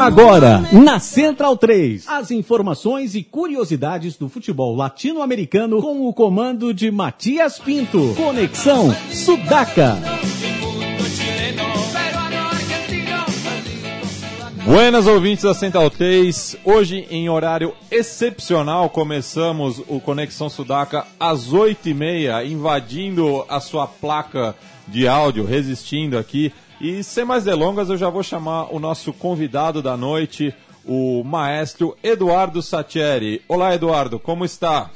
Agora, na Central 3, as informações e curiosidades do futebol latino-americano com o comando de Matias Pinto. Conexão Sudaca. Buenas ouvintes da Central 3, hoje em horário excepcional começamos o Conexão Sudaca às 8h30, invadindo a sua placa de áudio, resistindo aqui e sem mais delongas, eu já vou chamar o nosso convidado da noite, o maestro Eduardo Satieri. Olá, Eduardo, como está?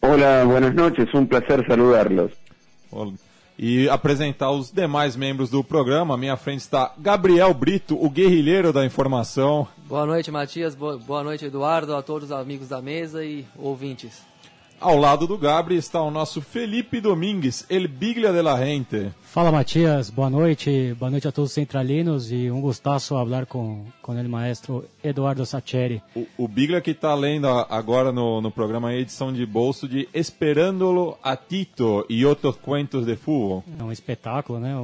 Olá, boas noites, um prazer saludá-los. E apresentar os demais membros do programa. À minha frente está Gabriel Brito, o guerrilheiro da informação. Boa noite, Matias. Boa noite, Eduardo, a todos os amigos da mesa e ouvintes. Ao lado do Gabri está o nosso Felipe Domingues, El Biglia de la Gente. Fala Matias, boa noite, boa noite a todos os centralinos e um gostaço falar com, com o maestro Eduardo Sacheri. O, o Biglia que está lendo agora no, no programa edição de bolso de Esperándolo a Tito e outros cuentos de futebol. É um espetáculo, né?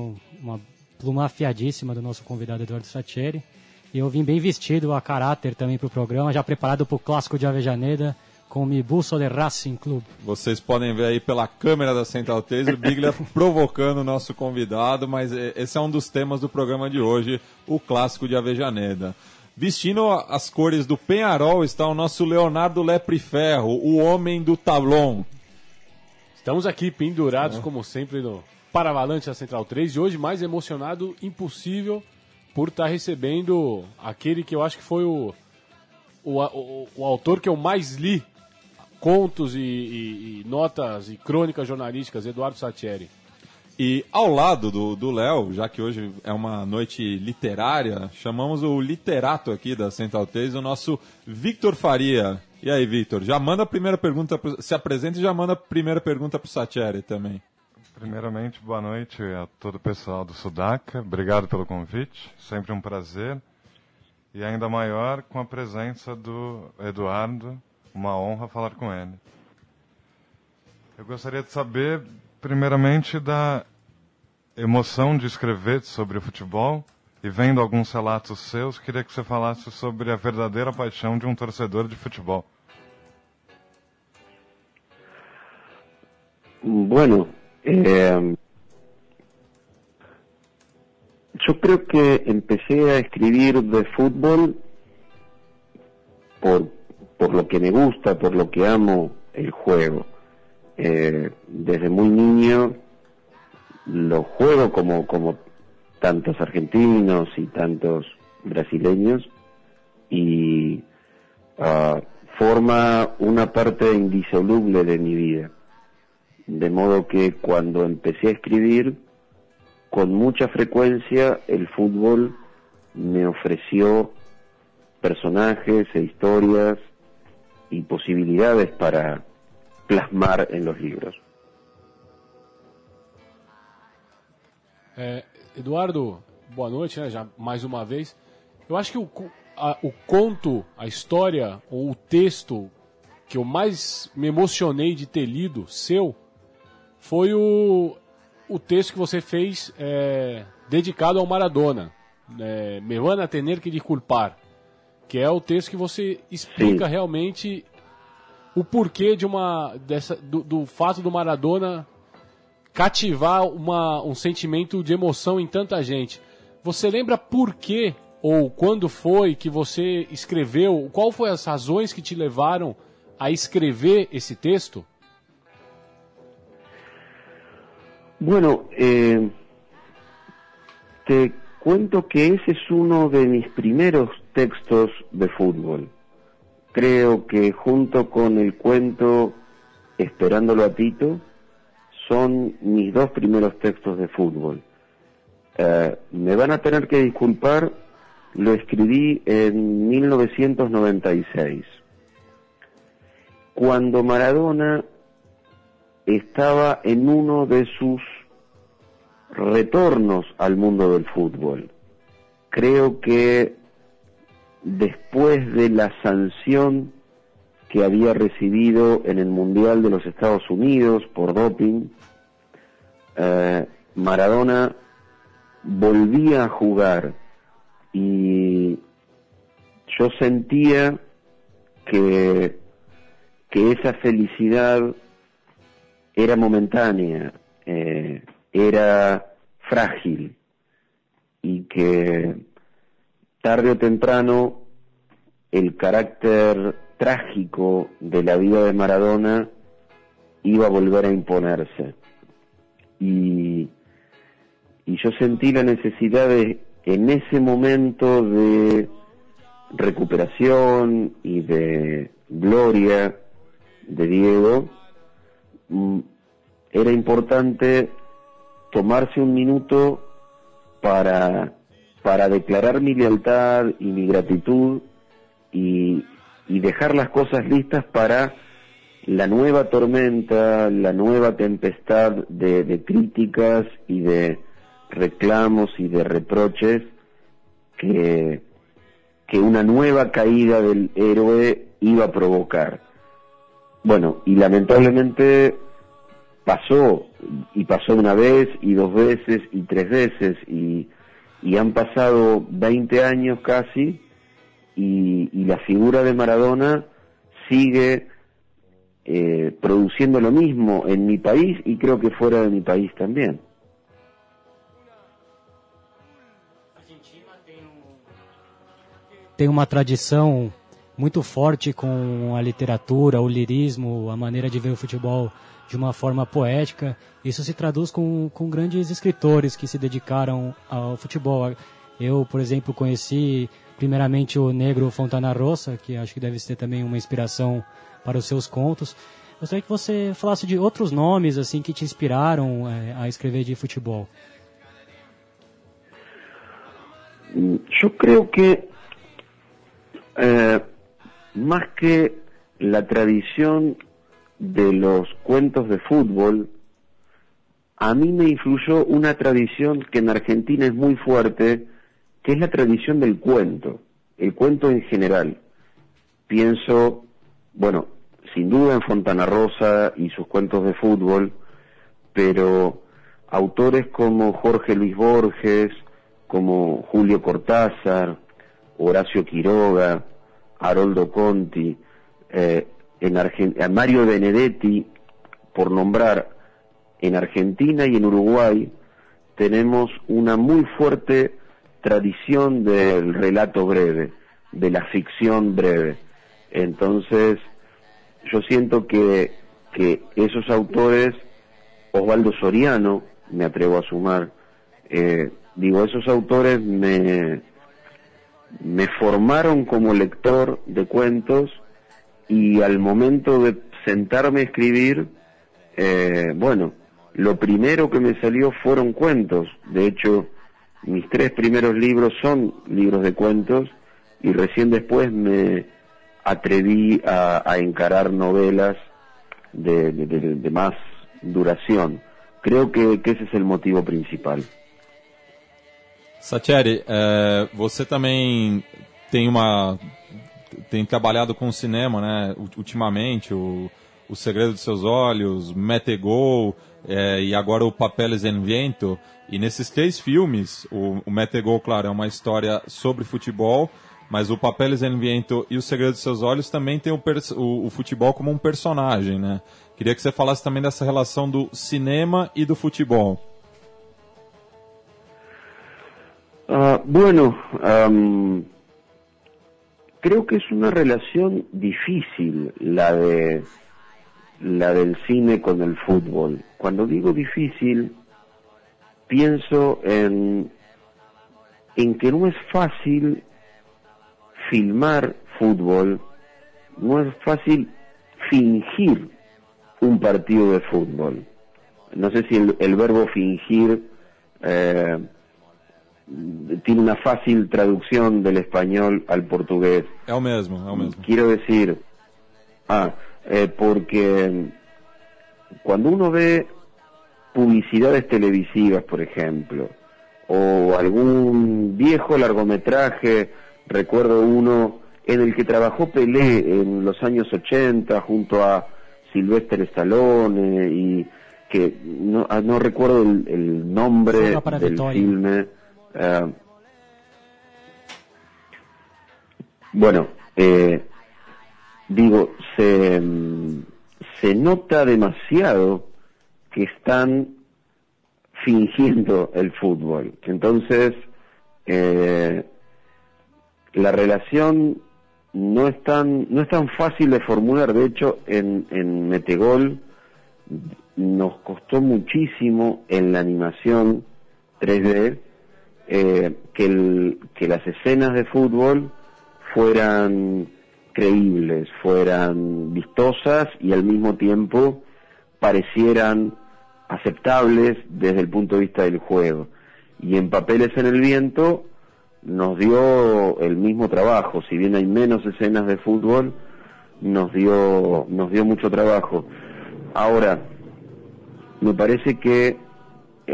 Uma pluma afiadíssima do nosso convidado Eduardo Sacheri. E eu vim bem vestido a caráter também para o programa, já preparado para o clássico de Avejaneda com Mi Busso de Racing Club. Vocês podem ver aí pela câmera da Central 3 o Biglia provocando o nosso convidado, mas esse é um dos temas do programa de hoje, o clássico de Avejaneda. Vestindo as cores do Penharol está o nosso Leonardo Lepre Ferro, o homem do tablon. Estamos aqui pendurados, é. como sempre, no Paravalante da Central 3 e hoje mais emocionado impossível por estar recebendo aquele que eu acho que foi o, o, o, o autor que eu mais li contos e, e, e notas e crônicas jornalísticas, Eduardo Satieri. E ao lado do Léo, já que hoje é uma noite literária, chamamos o literato aqui da Central 3, o nosso Victor Faria. E aí, Victor, já manda a primeira pergunta, se apresenta e já manda a primeira pergunta para o Satieri também. Primeiramente, boa noite a todo o pessoal do Sudaca, obrigado pelo convite, sempre um prazer. E ainda maior com a presença do Eduardo, uma honra falar com ele. Eu gostaria de saber, primeiramente, da emoção de escrever sobre o futebol e vendo alguns relatos seus, queria que você falasse sobre a verdadeira paixão de um torcedor de futebol. Bueno, eh, yo creo que empecé a escribir de fútbol por por lo que me gusta, por lo que amo el juego. Eh, desde muy niño lo juego como, como tantos argentinos y tantos brasileños y ah, forma una parte indisoluble de mi vida. De modo que cuando empecé a escribir, con mucha frecuencia el fútbol me ofreció personajes e historias y posibilidades para plasmar en los libros. É, Eduardo, boa noite, né? Já mais uma vez. Eu acho que o, a, o conto, a história ou o texto que eu mais me emocionei de ter lido, seu, foi o, o texto que você fez é, dedicado ao Maradona. É, Me van a tener que disculpar que é o texto que você explica Sim. realmente o porquê de uma dessa do, do, fato do Maradona cativar uma, um sentimento de emoção em tanta gente. Você lembra por quê ou quando foi que você escreveu? Qual foi as razões que te levaram a escrever esse texto? Bueno, eh, te cuento que ese es uno de mis primeros textos de fútbol. Creo que junto con el cuento Esperándolo a Tito son mis dos primeros textos de fútbol. Eh, me van a tener que disculpar, lo escribí en 1996, cuando Maradona estaba en uno de sus retornos al mundo del fútbol. Creo que después de la sanción que había recibido en el Mundial de los Estados Unidos por doping, eh, Maradona volvía a jugar y yo sentía que, que esa felicidad era momentánea, eh, era frágil y que tarde o temprano el carácter trágico de la vida de Maradona iba a volver a imponerse. Y, y yo sentí la necesidad de, en ese momento de recuperación y de gloria de Diego, mm, era importante tomarse un minuto para, para declarar mi lealtad y mi gratitud y, y dejar las cosas listas para la nueva tormenta, la nueva tempestad de, de críticas y de reclamos y de reproches que, que una nueva caída del héroe iba a provocar. Bueno, y lamentablemente pasó, y pasó una vez, y dos veces, y tres veces, y, y han pasado 20 años casi, y, y la figura de Maradona sigue eh, produciendo lo mismo en mi país y creo que fuera de mi país también. Tem uma tradição muito forte com a literatura, o lirismo, a maneira de ver o futebol de uma forma poética. Isso se traduz com, com grandes escritores que se dedicaram ao futebol. Eu, por exemplo, conheci primeiramente o negro Fontana Rosa, que acho que deve ser também uma inspiração para os seus contos. Gostaria que você falasse de outros nomes assim que te inspiraram é, a escrever de futebol. Yo creo que eh, más que la tradición de los cuentos de fútbol, a mí me influyó una tradición que en Argentina es muy fuerte, que es la tradición del cuento, el cuento en general. Pienso, bueno, sin duda en Fontana Rosa y sus cuentos de fútbol, pero autores como Jorge Luis Borges, como Julio Cortázar, Horacio Quiroga, Haroldo Conti, eh, en Argen Mario Benedetti, por nombrar, en Argentina y en Uruguay tenemos una muy fuerte tradición del relato breve, de la ficción breve. Entonces, yo siento que, que esos autores, Osvaldo Soriano, me atrevo a sumar, eh, digo, esos autores me, me formaron como lector de cuentos y al momento de sentarme a escribir, eh, bueno, lo primero que me salió fueron cuentos. De hecho, mis tres primeros libros son libros de cuentos y recién después me atreví a, encarar novelas de, de, más duración. Creo que, que esse é o motivo principal. Sacheri, é, você também tem uma tem trabalhado com cinema, né? Ultimamente, o, o Segredo dos Seus Olhos, Metegol é, e agora o Papeles em Viento. E nesses três filmes, o, o Metegol, claro, é uma história sobre futebol, mas o Papeles em Viento e o Segredo dos Seus Olhos também tem o, o, o, futebol como um personagem, né? Queria que você falasse também dessa relação do cinema e do futebol. Uh, bueno, um, creo que es una relación difícil la de la del cine con el fútbol. Cuando digo difícil, pienso en, en que no es fácil filmar fútbol, no es fácil fingir un partido de fútbol. No sé si el, el verbo fingir eh, tiene una fácil traducción del español al portugués. É o mesmo, é o mesmo. Quiero decir, ah, eh, porque cuando uno ve publicidades televisivas, por ejemplo, o algún viejo largometraje, recuerdo uno en el que trabajó Pelé en los años 80 junto a Sylvester Stallone y que no, ah, no recuerdo el, el nombre del filme. Uh, Bueno, eh, digo, se, se nota demasiado que están fingiendo el fútbol. Entonces, eh, la relación no es tan no es tan fácil de formular. De hecho, en, en Metegol nos costó muchísimo en la animación 3D eh, que, que las escenas de fútbol fueran creíbles, fueran vistosas y al mismo tiempo parecieran aceptables desde el punto de vista del juego. Y en Papeles en el Viento nos dio el mismo trabajo, si bien hay menos escenas de fútbol, nos dio, nos dio mucho trabajo. Ahora, me parece que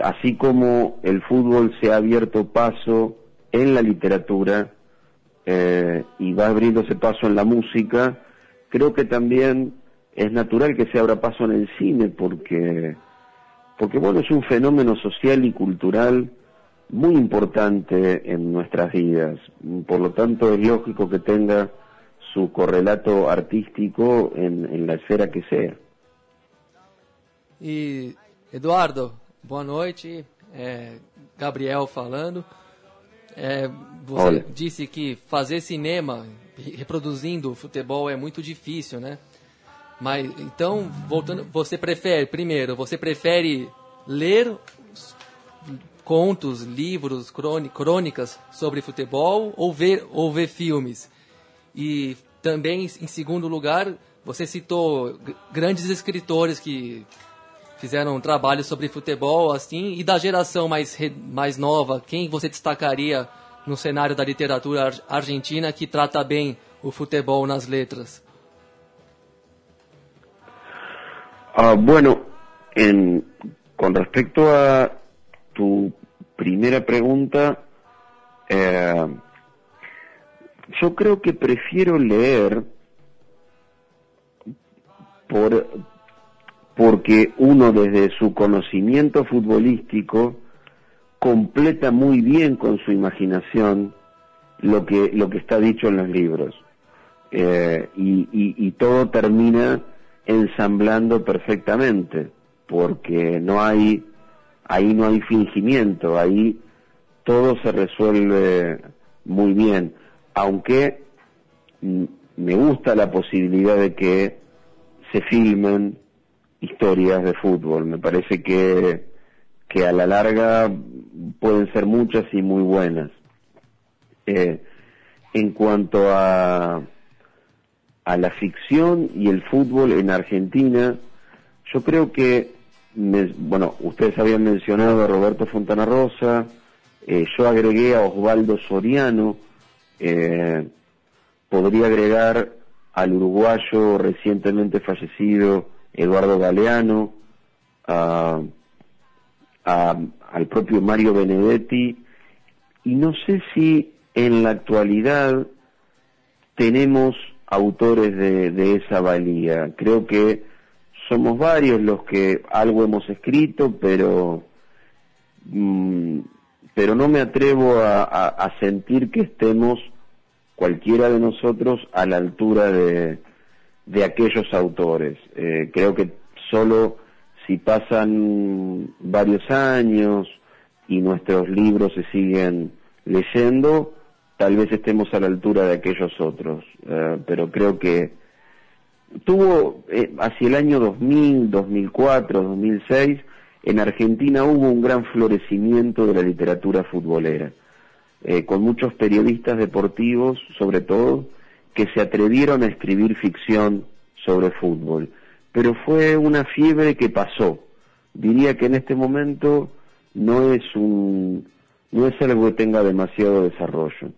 así como el fútbol se ha abierto paso en la literatura eh, y va abriéndose paso en la música, creo que también es natural que se abra paso en el cine porque porque bueno es un fenómeno social y cultural muy importante en nuestras vidas. Por lo tanto es lógico que tenga su correlato artístico en, en la esfera que sea. E Eduardo, boa noite. É, Gabriel falando. É, você Olha. disse que fazer cinema reproduzindo futebol é muito difícil, né? Mas então, voltando, você prefere, primeiro, você prefere ler os contos, livros, crôni- crônicas sobre futebol ou ver, ou ver filmes? E também, em segundo lugar, você citou gr- grandes escritores que fizeram um trabalho sobre futebol, assim, e da geração mais, mais nova, quem você destacaria no cenário da literatura ar- argentina que trata bem o futebol nas letras? Ah, bueno, en, con respecto a tu primera pregunta, eh, yo creo que prefiero leer por, porque uno desde su conocimiento futbolístico completa muy bien con su imaginación lo que, lo que está dicho en los libros. Eh, y, y- y todo termina ensamblando perfectamente, porque no hay, ahí no hay fingimiento, ahí todo se resuelve muy bien, aunque me gusta la posibilidad de que se filmen historias de fútbol, me parece que, que a la larga pueden ser muchas y muy buenas. Eh, en cuanto a, a la ficción y el fútbol en Argentina, yo creo que, me- bueno, ustedes habían mencionado a Roberto Fontana Rosa, eh, yo agregué a Osvaldo Soriano, eh, podría agregar al uruguayo recientemente fallecido Eduardo Galeano, a- al propio Mario Benedetti, y no sé si en la actualidad tenemos autores de, esa valía. Creo que somos varios los que algo hemos escrito, pero mm, pero no me atrevo a sentir que estemos cualquiera de nosotros a la altura de, de aquellos autores. Eh, creo que solo si pasan varios años y nuestros libros se siguen leyendo, tal vez estemos a la altura de aquellos otros. Eh, pero creo que tuvo eh, hacia el año 2000, 2004, 2006, en Argentina hubo un gran florecimiento de la literatura futbolera, con muchos periodistas deportivos, sobre todo, que se atrevieron a escribir ficción sobre fútbol. Pero fue una fiebre que pasó. Diría que en este momento no es un no es algo que tenga demasiado desarrollo.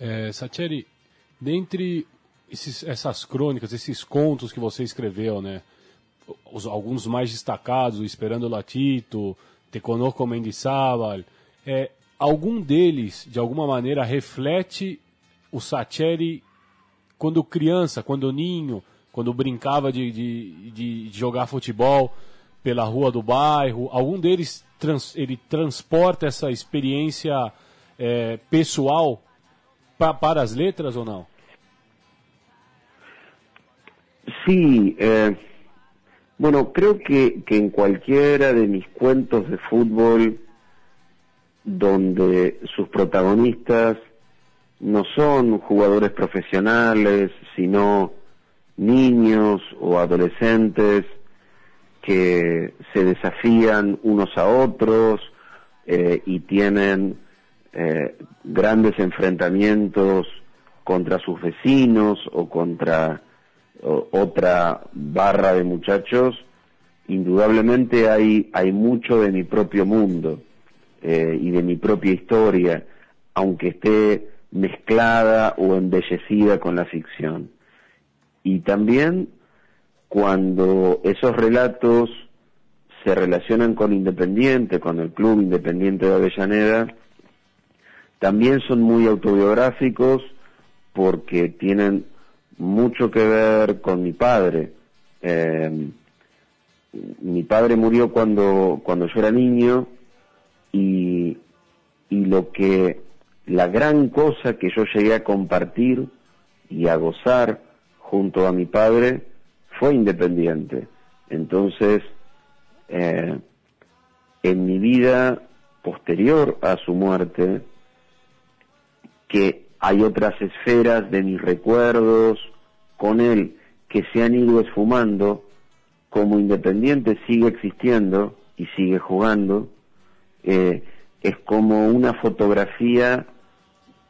É, Sacheri, dentre esses- essas crônicas, esses contos que você escreveu, né? os- alguns mais destacados, Esperando Latito, Te Conozco Mendizábal, é, algum deles, de alguma maneira, reflete o Sacheri quando criança, quando ninho, quando brincava de, de, de jogar futebol pela rua do bairro, algum deles trans- ele transporta essa experiência é, pessoal pa, para as letras ou não? Sí, eh, bueno, creo que, que en cualquiera de mis cuentos de fútbol donde sus protagonistas no son jugadores profesionales, sino niños o adolescentes que se desafían unos a otros eh, y tienen eh, grandes enfrentamientos contra sus vecinos o contra otra barra de muchachos, indudablemente hay, hay mucho de mi propio mundo eh, y de mi propia historia, aunque esté mezclada o embellecida con la ficción. Y también cuando esos relatos se relacionan con Independiente, con el Club Independiente de Avellaneda, también son muy autobiográficos porque tienen mucho que ver con mi padre. Eh, mi padre murió cuando, cuando yo era niño y, y lo que, la gran cosa que yo llegué a compartir y a gozar junto a mi padre fue independiente. Entonces, eh, en mi vida posterior a su muerte, que hay otras esferas de mis recuerdos con él que se han ido esfumando, como Independiente sigue existiendo y sigue jugando, eh, es como una fotografía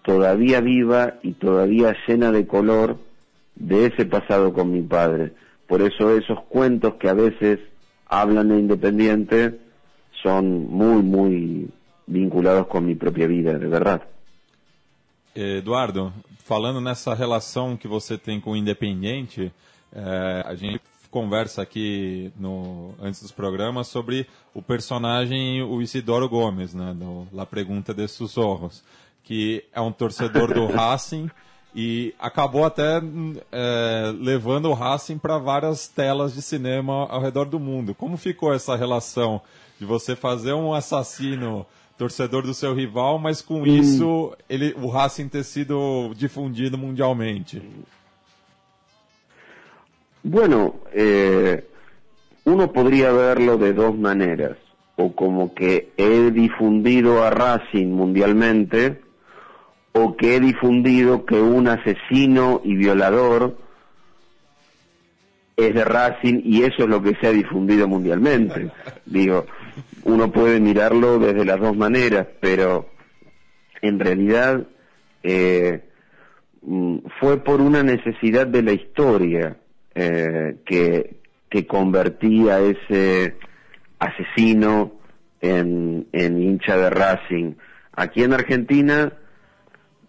todavía viva y todavía llena de color de ese pasado con mi padre. Por eso esos cuentos que a veces hablan de Independiente son muy, muy vinculados com minha própria vida, de verdade. Eduardo, falando nessa relação que você tem com o Independente, é, a gente conversa aqui no, antes dos programas sobre o personagem o Isidoro Gomes, né, La Pergunta de Sussurros, que é um torcedor do Racing e acabou até é, levando o Racing para várias telas de cinema ao redor do mundo. Como ficou essa relação de você fazer um assassino torcedor do seu rival, mas com isso ele, o Racing ter sido difundido mundialmente? Bueno, eh, uno podría verlo de dos maneras, o como que he difundido a Racing mundialmente, o que he difundido que un asesino y violador es de Racing y eso es lo que se ha difundido mundialmente. Digo, uno puede mirarlo desde las dos maneras, pero en realidad eh, mm, fue por una necesidad de la historia eh, que, que convertí a ese asesino en, en hincha de Racing. Aquí en Argentina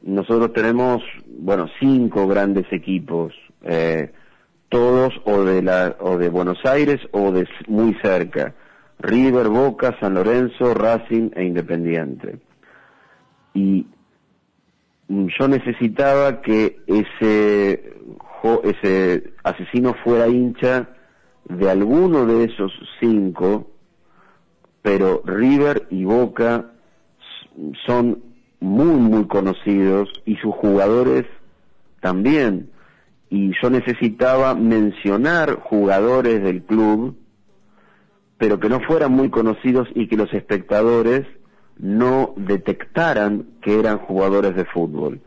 nosotros tenemos, bueno, cinco grandes equipos, eh, todos o de, la, o de Buenos Aires o de muy cerca, River, Boca, San Lorenzo, Racing e Independiente. Y yo necesitaba que ese, ese asesino fuera hincha de alguno de esos cinco, pero River y Boca son muy, muy conocidos y sus jugadores también. Y yo necesitaba mencionar jugadores del club, pero que no fueran muy conocidos y que los espectadores no detectaran que eran jugadores de fútbol.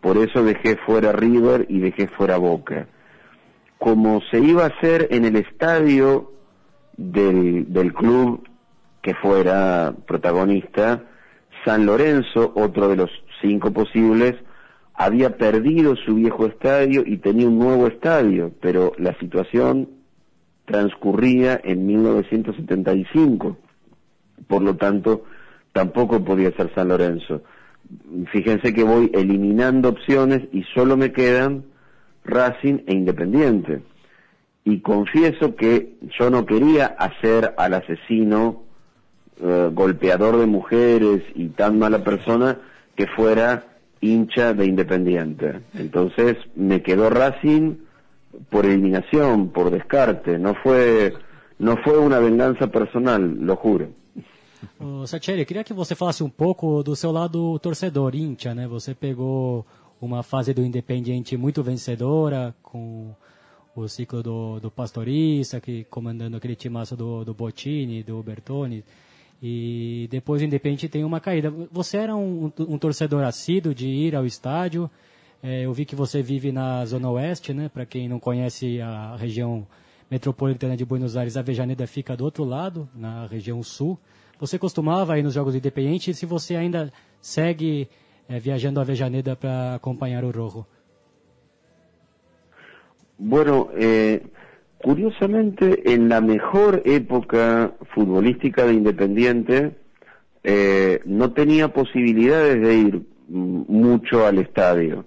Por eso dejé fuera River y dejé fuera Boca. Como se iba a hacer en el estadio del, del club que fuera protagonista, San Lorenzo, otro de los cinco posibles, había perdido su viejo estadio y tenía un nuevo estadio, pero la situación transcurría en 1975, por lo tanto tampoco podía ser San Lorenzo. Fíjense que voy eliminando opciones y solo me quedan Racing e Independiente. Y confieso que yo no quería hacer al asesino eh, golpeador de mujeres y tan mala persona que fuera hincha de Independiente. Entonces me quedó Racing por eliminación, por descarte, no fue não foi uma vingança personal, lo juro. Ô, Sacheri, queria que você falasse um pouco do seu lado torcedor, íntia, né? Você pegou uma fase do Independiente muito vencedora, com o ciclo do, do Pastorista, que comandando aquele timaço do, do Bottini, do Bertoni, e depois o Independiente tem uma caída. Você era um, um torcedor assíduo de ir ao estádio, é, eu vi que você vive na Zona Oeste, né? Para quem não conhece a região metropolitana de Buenos Aires, a Vejaneda fica do outro lado, na região sul. Você costumava ir nos Jogos Independentes se você ainda segue é, viajando a Vejaneda para acompanhar o Rojo? Bueno, eh, curiosamente, en la mejor época futbolística de Independiente, eh, no tenía posibilidades de ir mucho al estadio.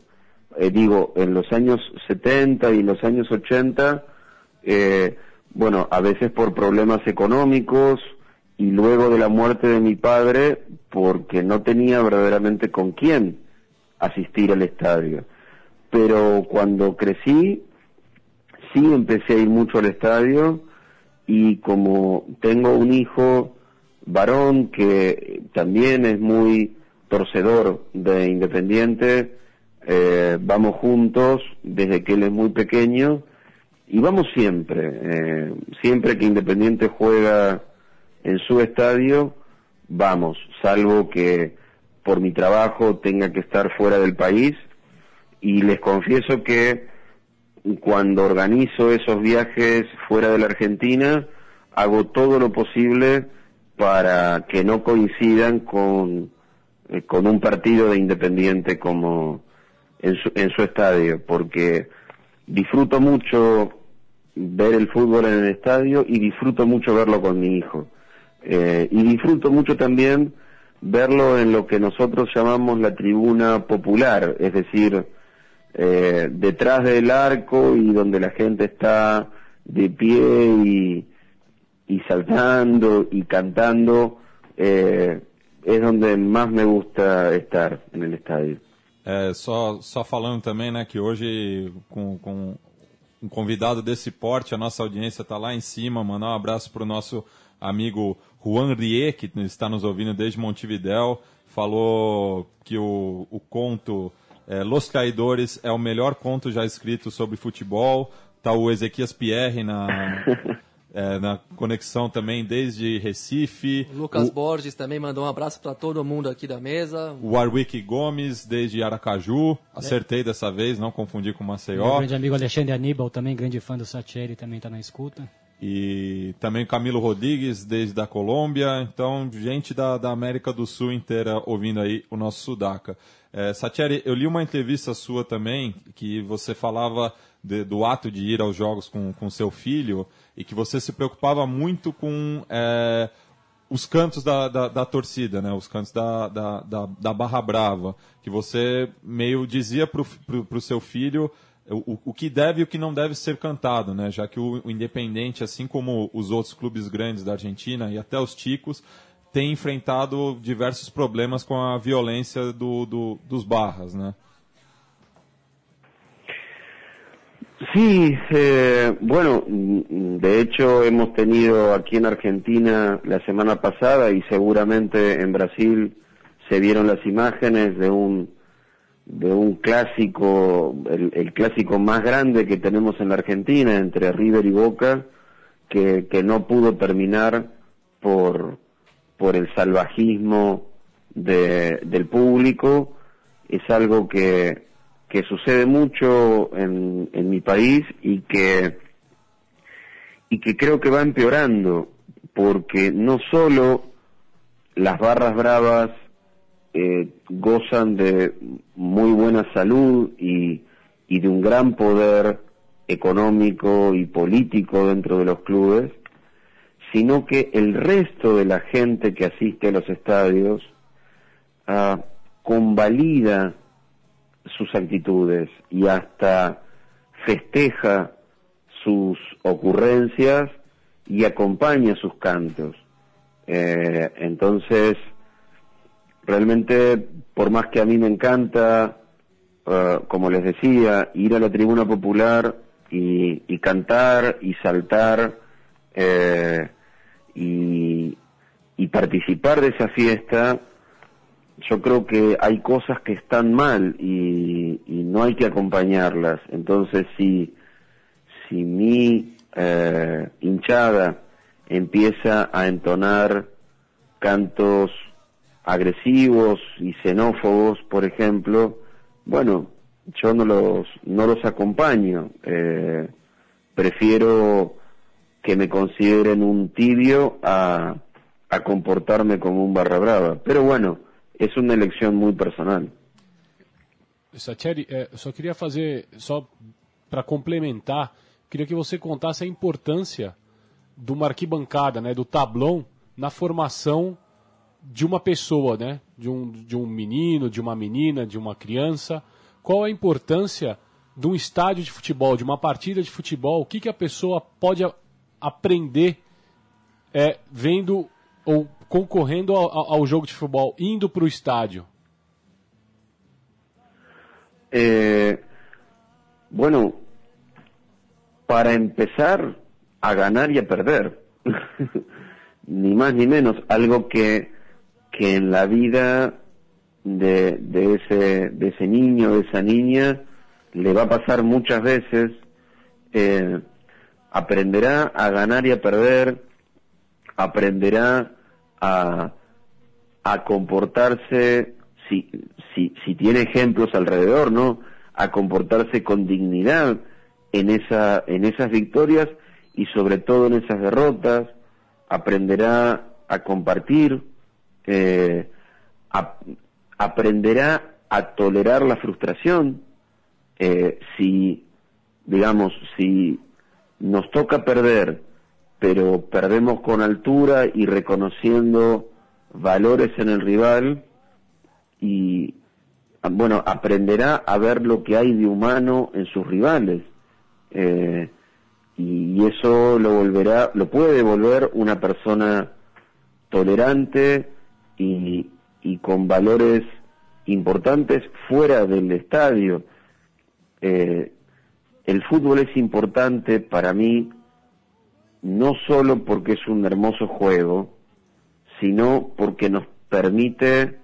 Eh, digo, en los años 70 y los años 80, eh, bueno, a veces por problemas económicos y luego de la muerte de mi padre, porque no tenía verdaderamente con quién asistir al estadio. Pero cuando crecí, sí empecé a ir mucho al estadio y como tengo un hijo varón que también es muy torcedor de Independiente, eh, vamos juntos desde que él es muy pequeño y vamos siempre, eh, siempre que Independiente juega en su estadio, vamos, salvo que por mi trabajo tenga que estar fuera del país y les confieso que cuando organizo esos viajes fuera de la Argentina, hago todo lo posible para que no coincidan con, eh, con un partido de Independiente como, en su, en su estadio, porque disfruto mucho ver el fútbol en el estadio y disfruto mucho verlo con mi hijo. Eh, y disfruto mucho también verlo en lo que nosotros llamamos la tribuna popular, es decir, eh, detrás del arco y donde la gente está de pie y, y saltando y cantando, eh, es donde más me gusta estar en el estadio. É, só, só falando também, né, que hoje com, com um convidado desse porte, a nossa audiência está lá em cima. Mandar um abraço para o nosso amigo Juan Rie, que está nos ouvindo desde Montevidéu. Falou que o, o conto é, Los Traidores é o melhor conto já escrito sobre futebol. Tá o Ezequias Pierre na, é, na conexão também desde Recife. O Lucas o, Borges também mandou um abraço para todo mundo aqui da mesa. O Warwick Gomes desde Aracaju, acertei é. dessa vez, não confundi com Maceió. Meu grande amigo Alexandre Aníbal, também grande fã do Satieri, também está na escuta. E também Camilo Rodrigues desde a Colômbia, então gente da, da América do Sul inteira ouvindo aí o nosso Sudaca. É, Satieri, eu li uma entrevista sua também que você falava de, do ato de ir aos jogos com, com seu filho e que você se preocupava muito com é, os cantos da, da, da, torcida, né? os cantos da, da, da, da Barra Brava, que você meio dizia para o seu filho o, o que deve e o que não deve ser cantado, né? já que o, o Independente, assim como os outros clubes grandes da Argentina e até os Ticos, tem enfrentado diversos problemas com a violência do, do, dos barras, né? Sí, eh, bueno, de hecho hemos tenido aquí en Argentina la semana pasada y seguramente en Brasil se vieron las imágenes de un de un clásico, el, clásico más grande que tenemos en la Argentina entre River y Boca, que, que no pudo terminar por, por el salvajismo de, del público, es algo que, que sucede mucho en, en mi país y que, y que creo que va empeorando, porque no solo las barras bravas eh, gozan de muy buena salud y, de un gran poder económico y político dentro de los clubes, sino que el resto de la gente que asiste a los estadios ah, convalida sus actitudes y hasta festeja sus ocurrencias y acompaña sus cantos. Eh, entonces, realmente, por más que a mí me encanta, ah, como les decía, ir a la tribuna popular y, y cantar y saltar eh, y, y participar de esa fiesta, yo creo que hay cosas que están mal y, y no hay que acompañarlas. Entonces, si, si mi eh, hinchada empieza a entonar cantos agresivos y xenófobos, por ejemplo, bueno, yo no los, no los acompaño. Eh, prefiero que me consideren un tibio a, comportarme como un barra brava. Pero bueno, es una elección muy personal. Sacheri, é, eu só queria fazer, só para complementar, queria que você contasse a importância de uma arquibancada, né, do tablão, na formação de uma pessoa, né, de um, de um menino, de uma menina, de uma criança. Qual a importância de um estádio de futebol, de uma partida de futebol? O que, que a pessoa pode a, aprender é, vendo ou concorrendo ao, ao jogo de futebol, indo para o estádio? Eh, bueno, para empezar a ganar y a perder, ni más ni menos, algo que, que en la vida de, de, ese, de ese niño, de esa niña, le va a pasar muchas veces, eh, aprenderá a ganar y a perder, aprenderá a, comportarse, si, si, si tiene ejemplos alrededor, ¿no? A comportarse con dignidad en, esa, en esas victorias y sobre todo en esas derrotas, aprenderá a compartir, eh, aprenderá a tolerar la frustración, eh, si, digamos, si nos toca perder, pero perdemos con altura y reconociendo valores en el rival y ah, bueno, aprenderá a ver lo que hay de humano en sus rivales. Eh, y eso lo volverá, lo puede volver una persona tolerante y, y con valores importantes fuera del estadio. Eh, el fútbol es importante para mí no solo porque es un hermoso juego, sino porque nos permite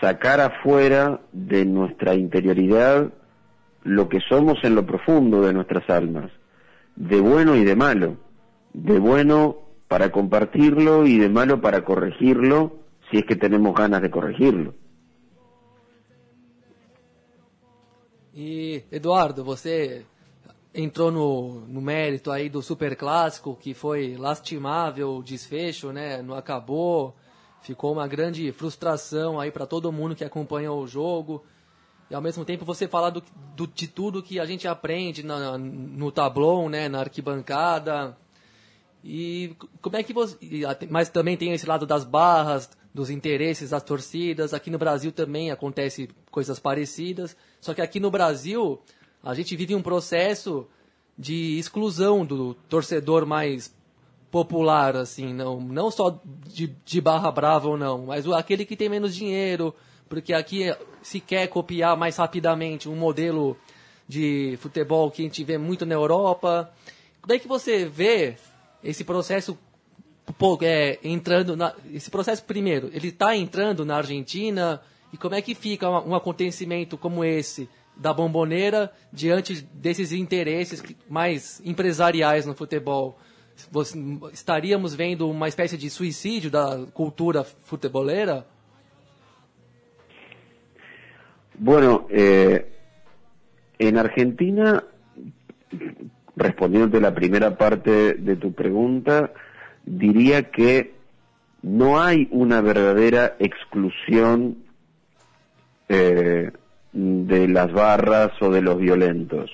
sacar afuera de nuestra interioridad lo que somos en lo profundo de nuestras almas, de bueno y de malo, de bueno para compartirlo y de malo para corregirlo, si es que tenemos ganas de corregirlo. E, Eduardo, você entrou no, no mérito aí do Super Clássico, que foi lastimável o desfecho, né? Não acabou. Ficou uma grande frustração aí para todo mundo que acompanhou o jogo. E ao mesmo tempo você falar do, do- de tudo que a gente aprende na- no tablão, né? Na arquibancada. E como é que você. Mas também tem esse lado das barras, dos interesses das torcidas. Aqui no Brasil também acontece coisas parecidas. Só que aqui no Brasil a gente vive um processo de exclusão do torcedor mais popular, assim, não, não só de, de barra brava ou não, mas aquele que tem menos dinheiro, porque aqui se quer copiar mais rapidamente um modelo de futebol que a gente vê muito na Europa. Como é que você vê esse processo pô, é, entrando na, esse processo primeiro ele está entrando na Argentina? E como é que fica um, acontecimento como esse da bomboneira diante desses interesses mais empresariais no futebol? Estaríamos vendo uma espécie de suicídio da cultura futeboleira Bueno, eh, en Argentina, respondiéndote la primera parte de tu pregunta, diría que no hay una verdadera exclusión eh, de las barras o de los violentos.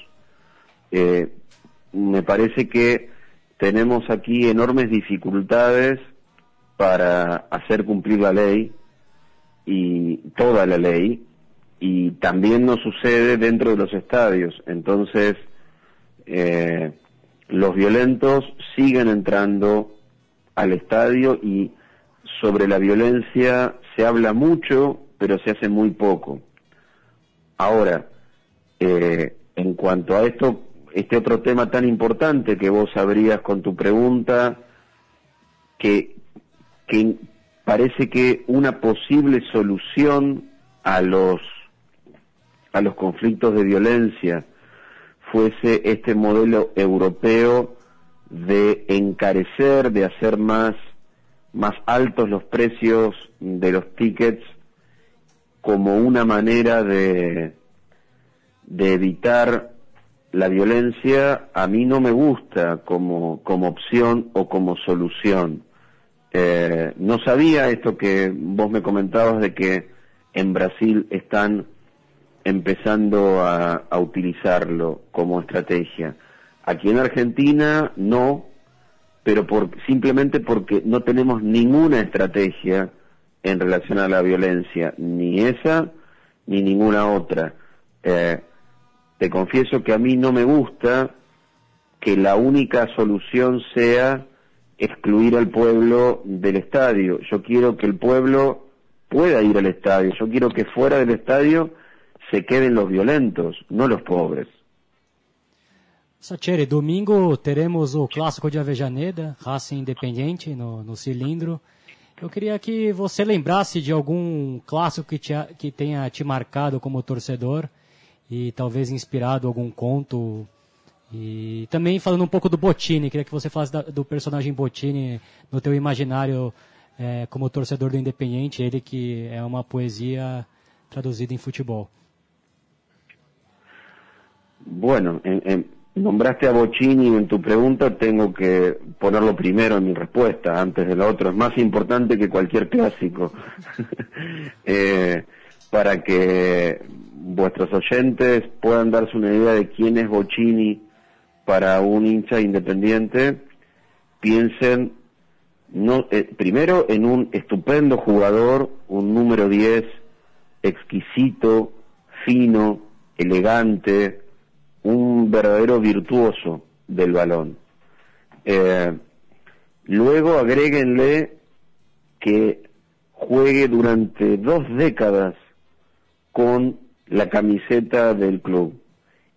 Eh, me parece que tenemos aquí enormes dificultades para hacer cumplir la ley y toda la ley y también nos sucede dentro de los estadios. Entonces, eh, los violentos siguen entrando al estadio y sobre la violencia se habla mucho, pero se hace muy poco. Ahora, eh, en cuanto a esto, este otro tema tan importante que vos abrías con tu pregunta, que, que parece que una posible solución a los a los conflictos de violencia fuese este modelo europeo de encarecer, de hacer más más altos los precios de los tickets como una manera de de evitar la violencia a mí no me gusta como, como opción o como solución. Eh, no sabía esto que vos me comentabas de que en Brasil están empezando a, utilizarlo como estrategia. Aquí en Argentina no, pero por, simplemente porque no tenemos ninguna estrategia en relación a la violencia, ni esa ni ninguna otra. Eh, te confieso que a mí no me gusta que la única solución sea excluir al pueblo del estadio. Yo quiero que el pueblo pueda ir al estadio. Yo quiero que fuera del estadio se queden los violentos, no los pobres. Sacheri, domingo teremos o clássico de Avejaneda, Racing Independente no, no cilindro. Eu queria que você lembrasse de algum clássico que, te, que tenha te marcado como torcedor e talvez inspirado algum conto. E também falando um pouco do Botini, queria que você falasse da, do personagem Botini no teu imaginário é, como torcedor do Independiente, ele que é uma poesia traduzida em futebol. Bueno, en, nombraste a Bocini en tu pregunta, tengo que ponerlo primero en mi respuesta, antes de lo otro. Es más importante que cualquier clásico. eh, para que vuestros oyentes puedan darse una idea de quién es Bocini para un hincha independiente, piensen no, eh, primero en un estupendo jugador, un número 10, exquisito, fino, elegante, un verdadero virtuoso del balón. Eh, luego agréguenle que juegue durante dos décadas con la camiseta del club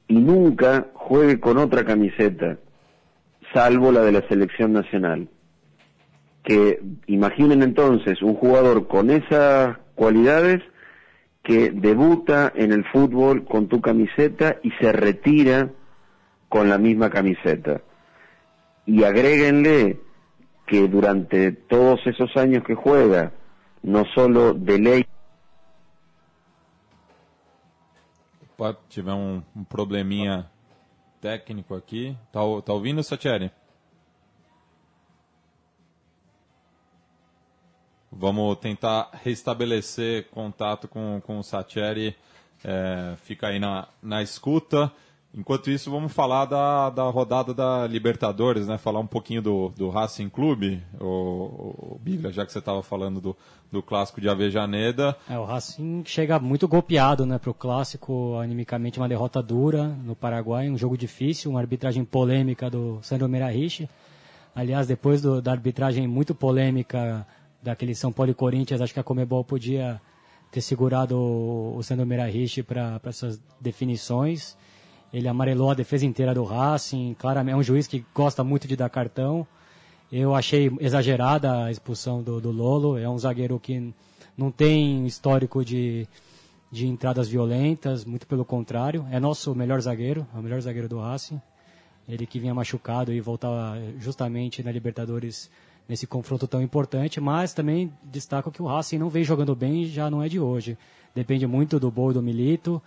y nunca juegue con otra camiseta, salvo la de la selección nacional. Que imaginen entonces un jugador con esas cualidades que debuta en el fútbol con tu camiseta y se retira con la misma camiseta. Y agréguenle que durante todos esos años que juega, no solo de ley Opa, tivemos um, um, probleminha técnico aqui. Tá, tá ouvindo? Vamos tentar restabelecer contato com, com o Satieri. É, fica aí na, na escuta. Enquanto isso, vamos falar da, da rodada da Libertadores, né? Falar um pouquinho do, do Racing Clube, o, o já que você estava falando do, do clássico de Avejaneda. É, o Racing chega muito golpeado né, para o clássico, animicamente uma derrota dura no Paraguai, um jogo difícil, uma arbitragem polêmica do Sandro Meirahich. Aliás, depois do, da arbitragem muito polêmica daquele São Paulo e Corinthians, acho que a Comebol podia ter segurado o, o Sandro Meirahich para essas definições. Ele amarelou a defesa inteira do Racing. Claramente, é um juiz que gosta muito de dar cartão. Eu achei exagerada a expulsão do, do Lolo. É um zagueiro que não tem histórico de, de entradas violentas, muito pelo contrário. É nosso melhor zagueiro, é o melhor zagueiro do Racing. Ele que vinha machucado e voltava justamente na Libertadores nesse confronto tão importante, mas também destaco que o Racing não vem jogando bem já não é de hoje. Depende muito do Boi do Milito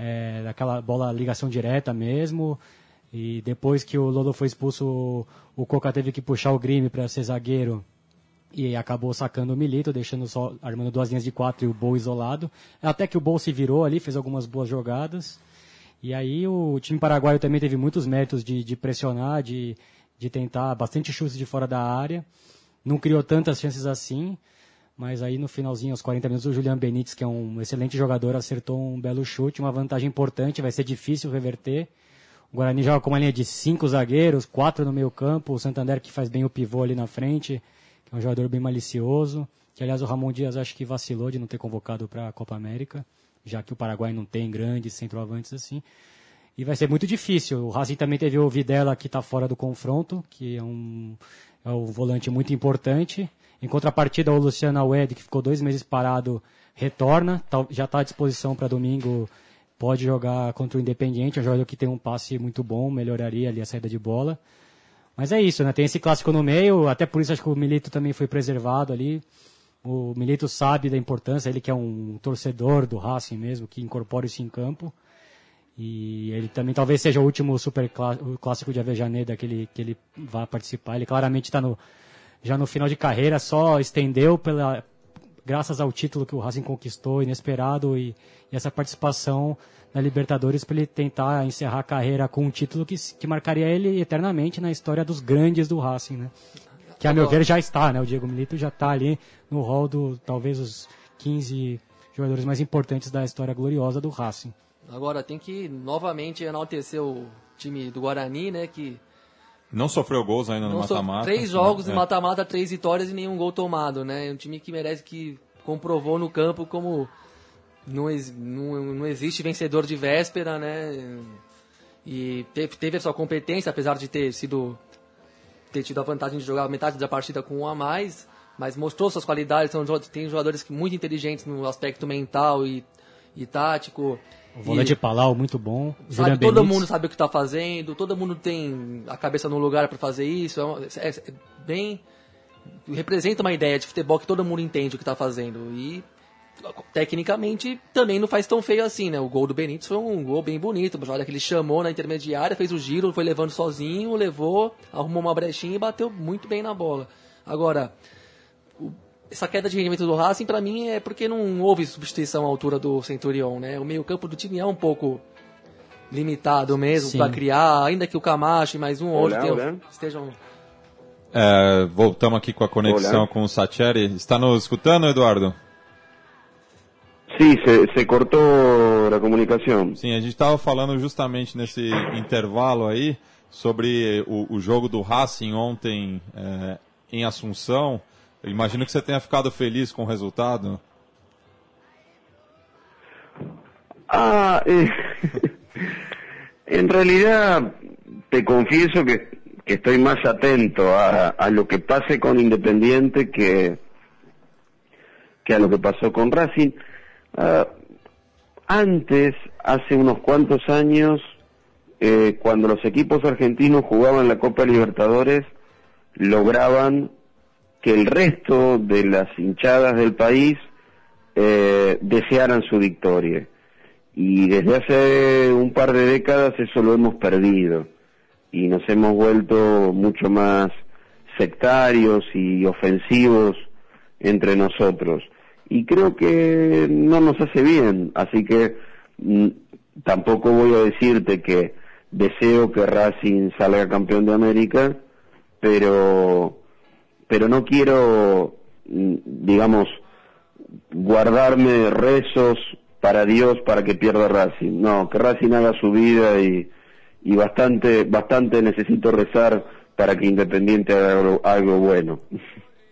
é, daquela bola ligação direta mesmo. E depois que o Lolo foi expulso, o, o Coca teve que puxar o Grime para ser zagueiro e acabou sacando o Milito, deixando só armando duas linhas de quatro e o Bol isolado. Até que o Bol se virou ali, fez algumas boas jogadas. E aí o time paraguaio também teve muitos méritos de, de pressionar, de, de tentar bastante chutes de fora da área. Não criou tantas chances assim. Mas aí no finalzinho, aos 40 minutos, o Julian Benítez, que é um excelente jogador, acertou um belo chute, uma vantagem importante, vai ser difícil reverter. O Guarani joga com uma linha de cinco zagueiros, quatro no meio campo, o Santander que faz bem o pivô ali na frente, que é um jogador bem malicioso, que aliás o Ramon Dias acho que vacilou de não ter convocado para a Copa América, já que o Paraguai não tem grandes centroavantes assim. E vai ser muito difícil. O Racing também teve o Videla que está fora do confronto, que é um, é um volante muito importante. Em contrapartida, o Luciano Awed, que ficou dois meses parado, retorna, tá- já está à disposição para domingo, pode jogar contra o Independiente, é um jogador que tem um passe muito bom, melhoraria ali a saída de bola. Mas é isso, né? Tem esse clássico no meio, até por isso acho que o Milito também foi preservado ali. O Milito sabe da importância, ele que é um torcedor do Racing mesmo, que incorpora isso em campo. E ele também talvez seja o último super clássico de Avejaneda que ele, que ele vai participar. Ele claramente está no, já no final de carreira, só estendeu pela, graças ao título que o Racing conquistou, inesperado, e, e essa participação na Libertadores para ele tentar encerrar a carreira com um título que, que marcaria ele eternamente na história dos grandes do Racing, né? Que a meu ver já está, né? O Diego Milito já está ali no rol do talvez os 15 jogadores mais importantes da história gloriosa do Racing. Agora tem que novamente enaltecer o time do Guarani, né? Que Não sofreu gols ainda no mata-mata. três jogos É. em mata-mata, três vitórias e nenhum gol tomado, né? É um time que merece que comprovou no campo como não, não, não existe vencedor de véspera, né? E teve, teve a sua competência, apesar de ter sido ter tido a vantagem de jogar metade da partida com um a mais, mas mostrou suas qualidades. São, tem jogadores muito inteligentes no aspecto mental e, e tático. O volante E- Palau, muito bom. Sabe, todo Benítez. mundo sabe o que está fazendo, todo mundo tem a cabeça no lugar para fazer isso. É, é- é bem. representa uma ideia de futebol que todo mundo entende o que está fazendo. E tecnicamente também não faz tão feio assim, né? O gol do Benítez foi um gol bem bonito, jogada que ele chamou na intermediária, fez o giro, foi levando sozinho, levou, arrumou uma brechinha e bateu muito bem na bola. Agora, essa queda de rendimento do Racing, pra mim, é porque não houve substituição à altura do Centurion, né? O meio-campo do time é um pouco limitado mesmo Sim. pra criar, ainda que o Camacho e mais um ou outro olá. estejam. É, voltamos aqui com a conexão Olá. com o Sacheri. Está nos escutando, Eduardo? Sí, se, se cortó la comunicación. Sim, a gente estava falando justamente nesse intervalo aí sobre o, o jogo do Racing ontem é, em Assunção. Imagino que você tenha ficado feliz com o resultado. Ah, eh, en realidad te confieso que, que estoy más atento a, a lo que pase con Independiente que, que a lo que pasó con Racing. Ah, antes, hace unos cuantos años, eh, cuando los equipos argentinos jugaban la Copa Libertadores, lograban que el resto de las hinchadas del país eh, desearan su victoria. Y desde hace un par de décadas eso lo hemos perdido y nos hemos vuelto mucho más sectarios y ofensivos entre nosotros. Y creo que no nos hace bien, así que mm, tampoco voy a decirte que deseo que Racing salga campeón de América, pero pero no quiero, mm, digamos, guardarme rezos para Dios para que pierda Racing. No, que Racing haga su vida y, y bastante, bastante necesito rezar para que Independiente haga algo, algo bueno.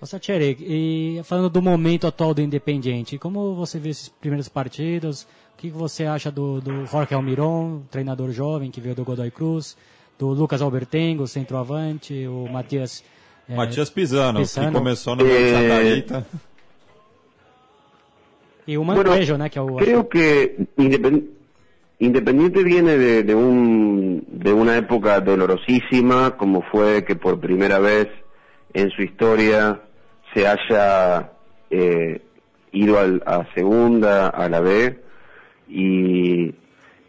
Ô Sacheri, e falando do momento atual do Independiente, como você viu esses primeiros partidos? O que você acha do, do Jorge Almiron, treinador jovem que veio do Godoy Cruz, do Lucas Albertengo, centroavante, o Matias... é, Matias Pisano, Pisano. que começou no É. Santa Rita. E o Bueno, Mancuejo, né, que é o... Creo que Independ- Independiente viene de, de un, de una época dolorosísima, como fue que por primera vez en su historia se haya eh, ido al- a segunda, a la B, y,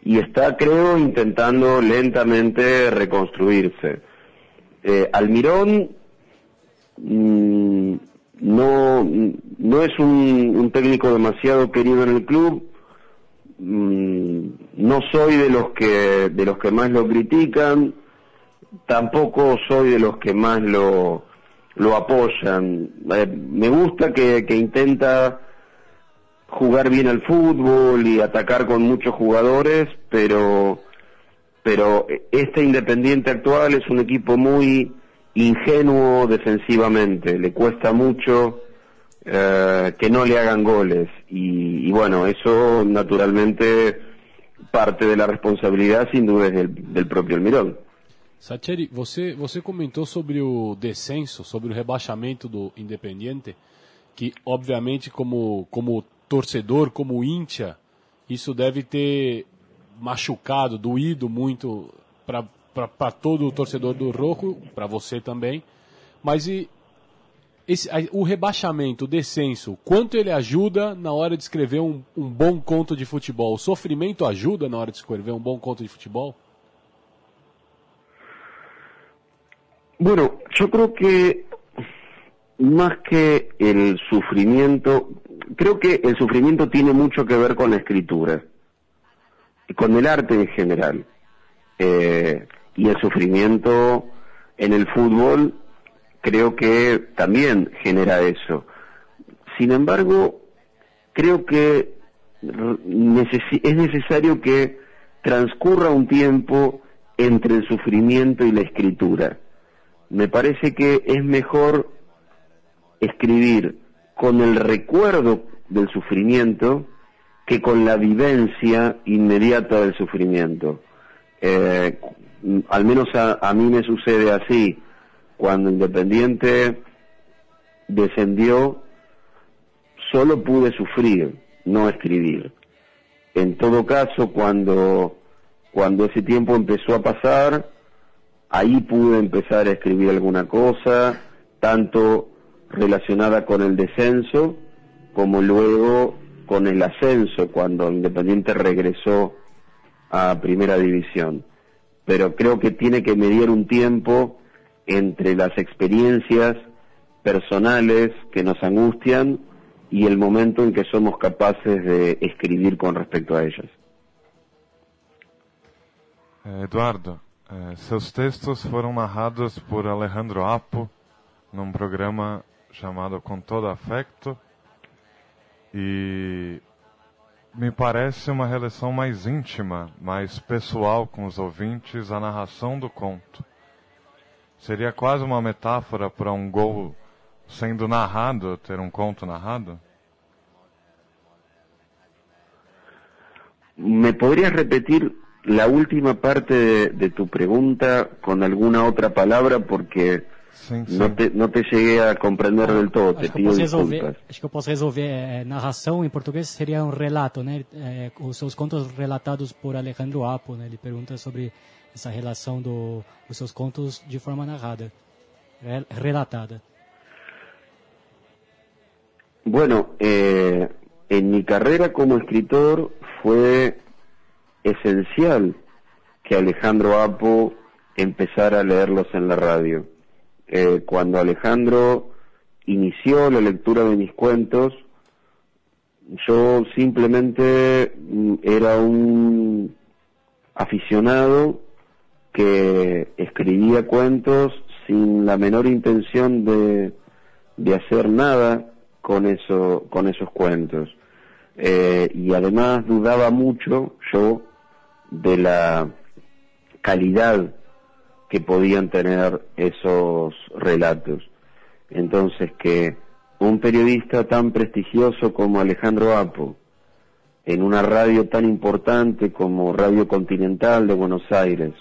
y está, creo, intentando lentamente reconstruirse. Eh, Almirón mm, no, no es un, técnico demasiado querido en el club, Mm, no soy de los que de los que más lo critican. Tampoco soy de los que más lo lo apoyan. Eh, me gusta que, que intenta jugar bien al fútbol y atacar con muchos jugadores pero pero este Independiente actual es un equipo muy ingenuo defensivamente. Le cuesta mucho eh, que no le hagan goles. Y, y bueno eso naturalmente parte de la responsabilidad sin duda es del, del propio Almirón. Sacheri, você, você comentou sobre o descenso, sobre o rebaixamento do Independiente, que obviamente como, como torcedor, como íntia, isso deve ter machucado, doído muito para todo o torcedor do Rojo, para você também. Mas e esse, o rebaixamento, o descenso, quanto ele ajuda na hora de escrever um, um bom conto de futebol? O sofrimento ajuda na hora de escrever um bom conto de futebol? Bueno, yo creo que más que el sufrimiento, creo que el sufrimiento tiene mucho que ver con la escritura, con el arte en general. Eh, y el sufrimiento en el fútbol creo que también genera eso. Sin embargo, creo que es necesario que transcurra un tiempo entre el sufrimiento y la escritura. Me parece que es mejor escribir con el recuerdo del sufrimiento que con la vivencia inmediata del sufrimiento. Eh, al menos a, mí me sucede así. Cuando Independiente descendió, solo pude sufrir, no escribir. En todo caso, cuando, cuando ese tiempo empezó a pasar, ahí pude empezar a escribir alguna cosa, tanto relacionada con el descenso como luego con el ascenso cuando Independiente regresó a Primera División. Pero creo que tiene que medir un tiempo entre las experiencias personales que nos angustian y el momento en que somos capaces de escribir con respecto a ellas. Eh, Eduardo, eh, seus textos fueron narrados por Alejandro Apo num programa chamado Com Todo Afecto e me parece uma relação mais íntima, mais pessoal com os ouvintes a narração do conto. Seria quase uma metáfora para um gol sendo narrado, ter um conto narrado? ¿Me podrías repetir la última parte de, de tu pregunta con alguna otra palabra? Porque Sim, sim. Não, te, não te cheguei a compreender del todo, te pido resolver, Acho que eu posso resolver. É, narração em português seria um relato, né? É, os seus contos relatados por Alejandro Apo, né? Ele pergunta sobre essa relação do, dos seus contos de forma narrada, relatada. Bueno, eh, en mi carrera como escritor fue esencial que Alejandro Apo empezara a leerlos en la radio. Eh, cuando Alejandro inició la lectura de mis cuentos, yo simplemente mm, era un aficionado que escribía cuentos sin la menor intención de, de hacer nada con eso con esos cuentos. Eh, y además dudaba mucho yo de la calidad que podían tener esos relatos. Entonces que un periodista tan prestigioso como Alejandro Apo, en una radio tan importante como Radio Continental de Buenos Aires,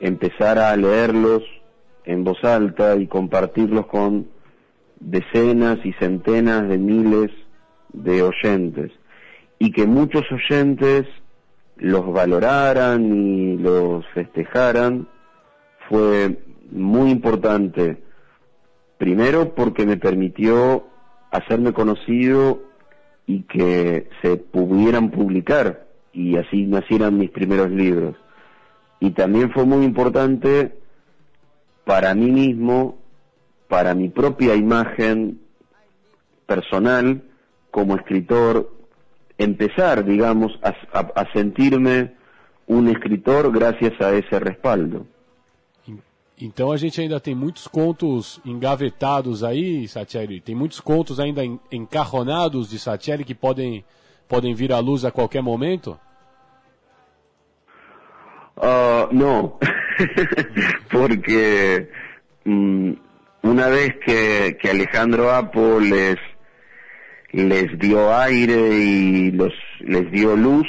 empezara a leerlos en voz alta y compartirlos con decenas y centenas de miles de oyentes, y que muchos oyentes los valoraran y los festejaran, fue muy importante. Primero porque me permitió hacerme conocido y que se pudieran publicar y así nacieran mis primeros libros. Y también fue muy importante para mí mismo, para mi propia imagen personal como escritor, empezar, digamos, a, sentirme un escritor gracias a ese respaldo. Então a gente ainda tem muitos contos engavetados aí, Satieri. Tem muitos contos ainda encarronados de Satieri que podem, podem vir à luz a qualquer momento? Uh, porque um, una vez que, que Alejandro Apo les, les dio aire y los, les dio luz,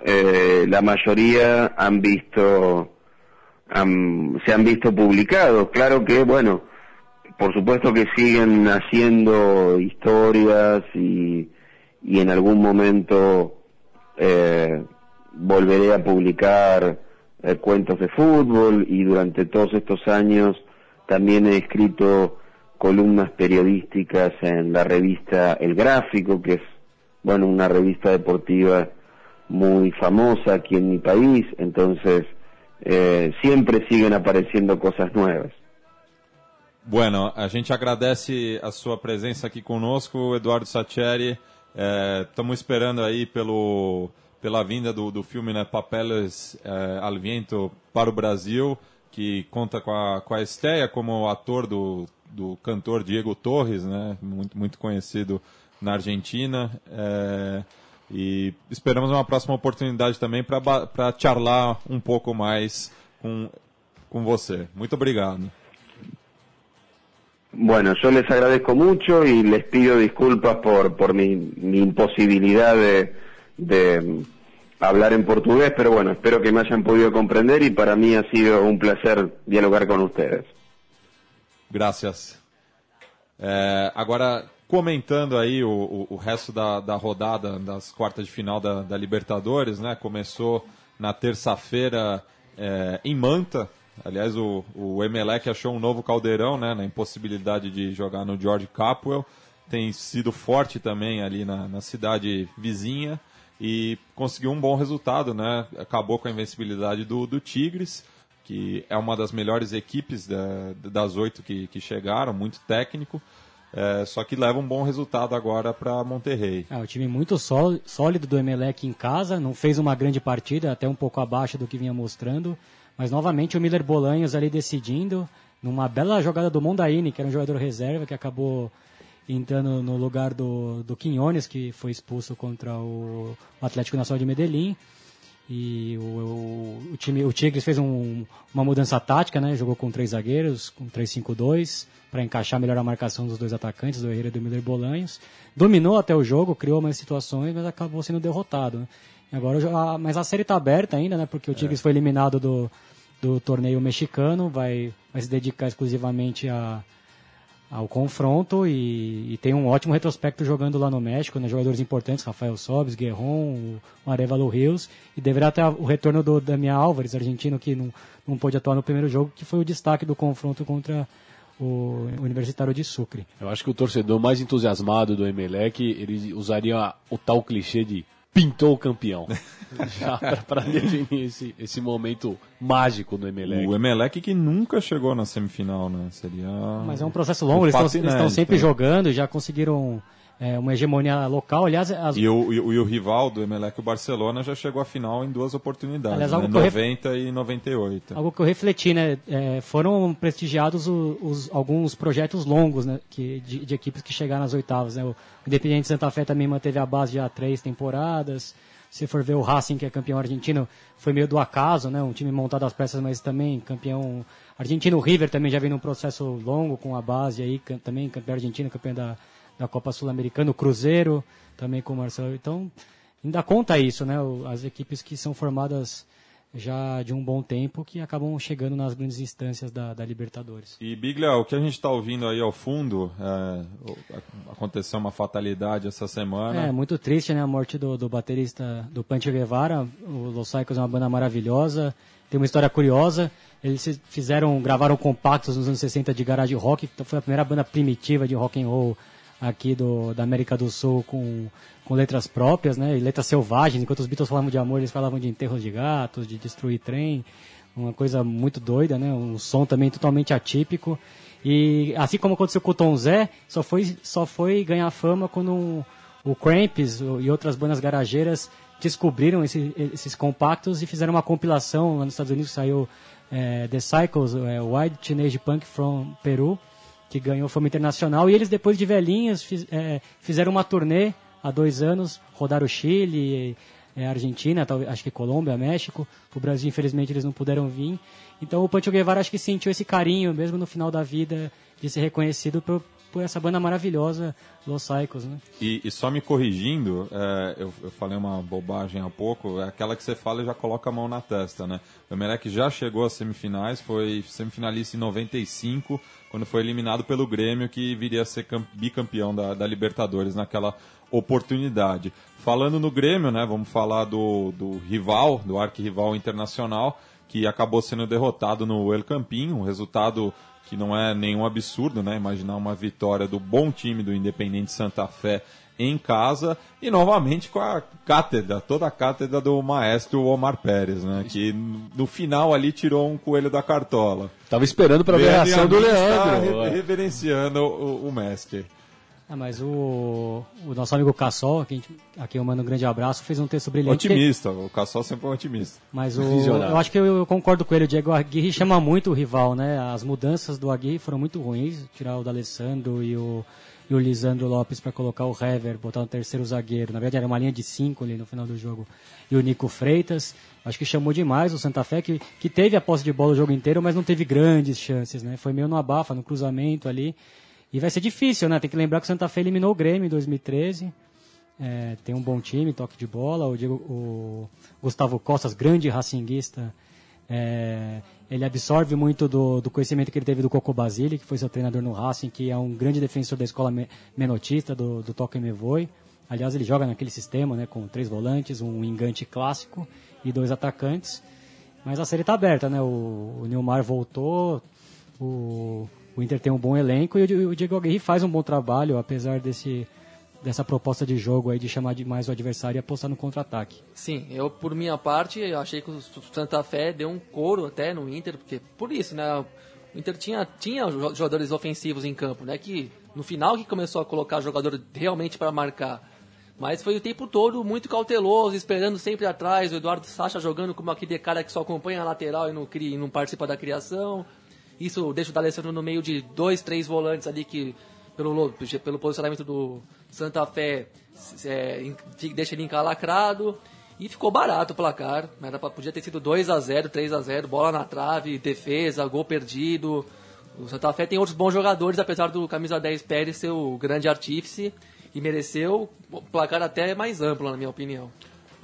eh, la mayoría han visto han- se han visto publicados. Claro que, bueno, por supuesto que siguen haciendo historias y, y en algún momento eh, volveré a publicar eh, cuentos de fútbol y durante todos estos años también he escrito columnas periodísticas en la revista El Gráfico, que es, bueno, una revista deportiva muy famosa aquí en mi país, entonces eh, siempre siguen apareciendo cosas nuevas. Bueno, a gente agradece a sua presença aqui conosco, Eduardo Sacheri. Estamos esperando aí pelo, pela vinda do, do filme né, Papeles é, al Viento para o Brasil, que conta com a, com a Estéia como ator do, do cantor Diego Torres, né, muito, muito conhecido na Argentina. É, e esperamos uma próxima oportunidade também para charlar um pouco mais com, com você. Muito obrigado. Bueno, yo les agradezco mucho y les pido disculpas por, por mi, mi imposibilidad de, de mm, hablar en portugués, pero bueno, espero que me hayan podido comprender y para mí ha sido un placer dialogar con ustedes. Graças. É, agora, comentando aí o, o, o resto da, da rodada das quartas de final da, da Libertadores, né? Começou na terça-feira é, em Manta. Aliás, o, o Emelec achou um novo caldeirão, né? Na impossibilidade de jogar no George Capwell. Tem sido forte também ali na, na cidade vizinha e conseguiu um bom resultado, né? Acabou com a invencibilidade do, do Tigres que é uma das melhores equipes da- das oito que, que chegaram, muito técnico, é, só que leva um bom resultado agora para Monterrey. É, o time muito só- sólido do Emelec em casa, não fez uma grande partida, até um pouco abaixo do que vinha mostrando, mas novamente o Miller Bolanhos ali decidindo, numa bela jogada do Mondaini, que era um jogador reserva, que acabou entrando no lugar do, do Quinones, que foi expulso contra o Atlético Nacional de Medellín. E o, o, time, o Tigres fez um- uma mudança tática, né? Jogou com três zagueiros, com 3-5-2, para encaixar melhor a marcação dos dois atacantes, do Herrera e do Miller Bolanhos. Dominou até o jogo, criou mais situações, mas acabou sendo derrotado. né? Agora, a- mas a série está aberta ainda, né? Porque o Tigres foi eliminado do, do torneio mexicano, vai, vai se dedicar exclusivamente a, ao confronto e, e tem um ótimo retrospecto jogando lá no México, né? jogadores importantes, Rafael Sobes, Guerron, o Arevalo Rios, e deverá ter o retorno do Damian Álvares, argentino, que não, não pôde atuar no primeiro jogo, que foi o destaque do confronto contra o Universitário de Sucre. Eu acho que o torcedor mais entusiasmado do Emelec, ele usaria o tal clichê de pintou o campeão. Já para definir esse, esse momento mágico do Emelec. O Emelec que nunca chegou na semifinal, né? Seria. Mas é um processo longo, eles estão eles estão inédito, sempre né? jogando, já conseguiram é, uma hegemonia local. Aliás, as, E o, e o- e o rival do Emelec, o Barcelona, já chegou à final em duas oportunidades, Aliás, né? algo que eu ref- 90 e 98. Algo que eu refleti, né? é, foram prestigiados o- os, alguns projetos longos né, que, de, de equipes que chegaram às oitavas. Né? O Independiente Santa Fé também manteve a base já há três temporadas. Se for ver o Racing, que é campeão argentino, foi meio do acaso, né? Um time montado às pressas, mas também campeão argentino. O River também já vem num processo longo com a base aí, também campeão argentino, campeão da, da Copa Sul-Americana. O Cruzeiro também com o Marcelo. Então, ainda conta isso, né? As equipes que são formadas já de um bom tempo que acabam chegando nas grandes instâncias da, da Libertadores. E Biglia, o que a gente está ouvindo aí ao fundo, é, aconteceu uma fatalidade essa semana. É, muito triste, né? A morte do, do baterista do Pancho Guevara. O Los Saicos é uma banda maravilhosa. Tem uma história curiosa. Eles fizeram, gravaram compactos nos anos 60 de garage rock. Então foi a primeira banda primitiva de rock and roll aqui do, da América do Sul com, com letras próprias, né? E letras selvagens. Enquanto os Beatles falavam de amor, eles falavam de enterros de gatos, de destruir trem. Uma coisa muito doida, né? Um som também totalmente atípico. E assim como aconteceu com o Tom Zé, só foi, só foi ganhar fama quando o Cramps e outras bandas garageiras descobriram esse- esses compactos e fizeram uma compilação lá nos Estados Unidos, saiu é, The Cycles, é, Teenage Punk from Peru, que ganhou fama internacional, e eles depois de velhinhos fiz- é, fizeram uma turnê há dois anos, rodaram o Chile, é, Argentina, talvez, acho que Colômbia, México, o Brasil infelizmente eles não puderam vir, então o Pancho Guevara acho que sentiu esse carinho, mesmo no final da vida, de ser reconhecido por, por essa banda maravilhosa, Los Psychos, né? E, e só me corrigindo, é, eu, eu, falei uma bobagem há pouco, é aquela que você fala e já coloca a mão na testa, né? O Emelec já chegou às semifinais, foi semifinalista em 95, quando foi eliminado pelo Grêmio, que viria a ser bicampeão da, da Libertadores naquela oportunidade. Falando no Grêmio, né, vamos falar do, do rival, do arquirrival internacional, que acabou sendo derrotado no El Campinho, um resultado que não é nenhum absurdo, né? Imaginar uma vitória do bom time do Independente Santa Fé em casa e novamente com a cátedra, toda a cátedra do maestro Omar Pérez, né? Que no final ali tirou um coelho da cartola. Tava esperando para ver a reação do Leandro. reverenciando o, o mestre. Ah, mas o, o nosso amigo Cassol, a quem, a quem eu mando um grande abraço, fez um texto brilhante. Otimista, o Cassol sempre é um otimista. Mas o, eu acho que eu, eu, concordo com ele, o Diego Aguirre chama muito o rival, né? As mudanças do Aguirre foram muito ruins, tirar o D'Alessandro e o, e o Lisandro Lopes para colocar o Hever, botar um terceiro zagueiro. Na verdade era uma linha de cinco ali no final do jogo. E o Nico Freitas, acho que chamou demais o Santa Fé, que, que teve a posse de bola o jogo inteiro, mas não teve grandes chances, né? Foi meio no abafa, no cruzamento ali. E vai ser difícil, né? Tem que lembrar que o Santa Fe eliminou o Grêmio em 2013. É, tem um bom time, toque de bola. O, Diego, o Gustavo Costas, grande racinguista, é, ele absorve muito do, do, conhecimento que ele teve do Coco Basile, que foi seu treinador no Racing, que é um grande defensor da escola menotista, do, do Toque Me Voe. Aliás, ele joga naquele sistema, né, com três volantes, um engante clássico e dois atacantes. Mas a série está aberta, né? O, o Neymar voltou, o, o Inter tem um bom elenco e o Diego Aguirre faz um bom trabalho, apesar desse dessa proposta de jogo aí de chamar demais o adversário e apostar no contra-ataque. Sim, eu por minha parte achei que o Santa Fé deu um couro até no Inter, porque por isso, né? O Inter tinha, tinha jogadores ofensivos em campo, né? Que no final que começou a colocar jogador realmente para marcar. Mas foi o tempo todo muito cauteloso, esperando sempre atrás, o Eduardo Sacha jogando como aquele cara que só acompanha a lateral e não, cria, e não participa da criação. Isso deixa o D'Alessandro no meio de dois, três volantes ali que, pelo, pelo posicionamento do Santa Fé, é, deixa ele encalacrado. E ficou barato o placar. Pra, podia ter sido 2 a 0 3 a 0 bola na trave, defesa, gol perdido. O Santa Fé tem outros bons jogadores, apesar do camisa 10 Pérez ser o grande artífice. E mereceu o placar até mais amplo, na minha opinião.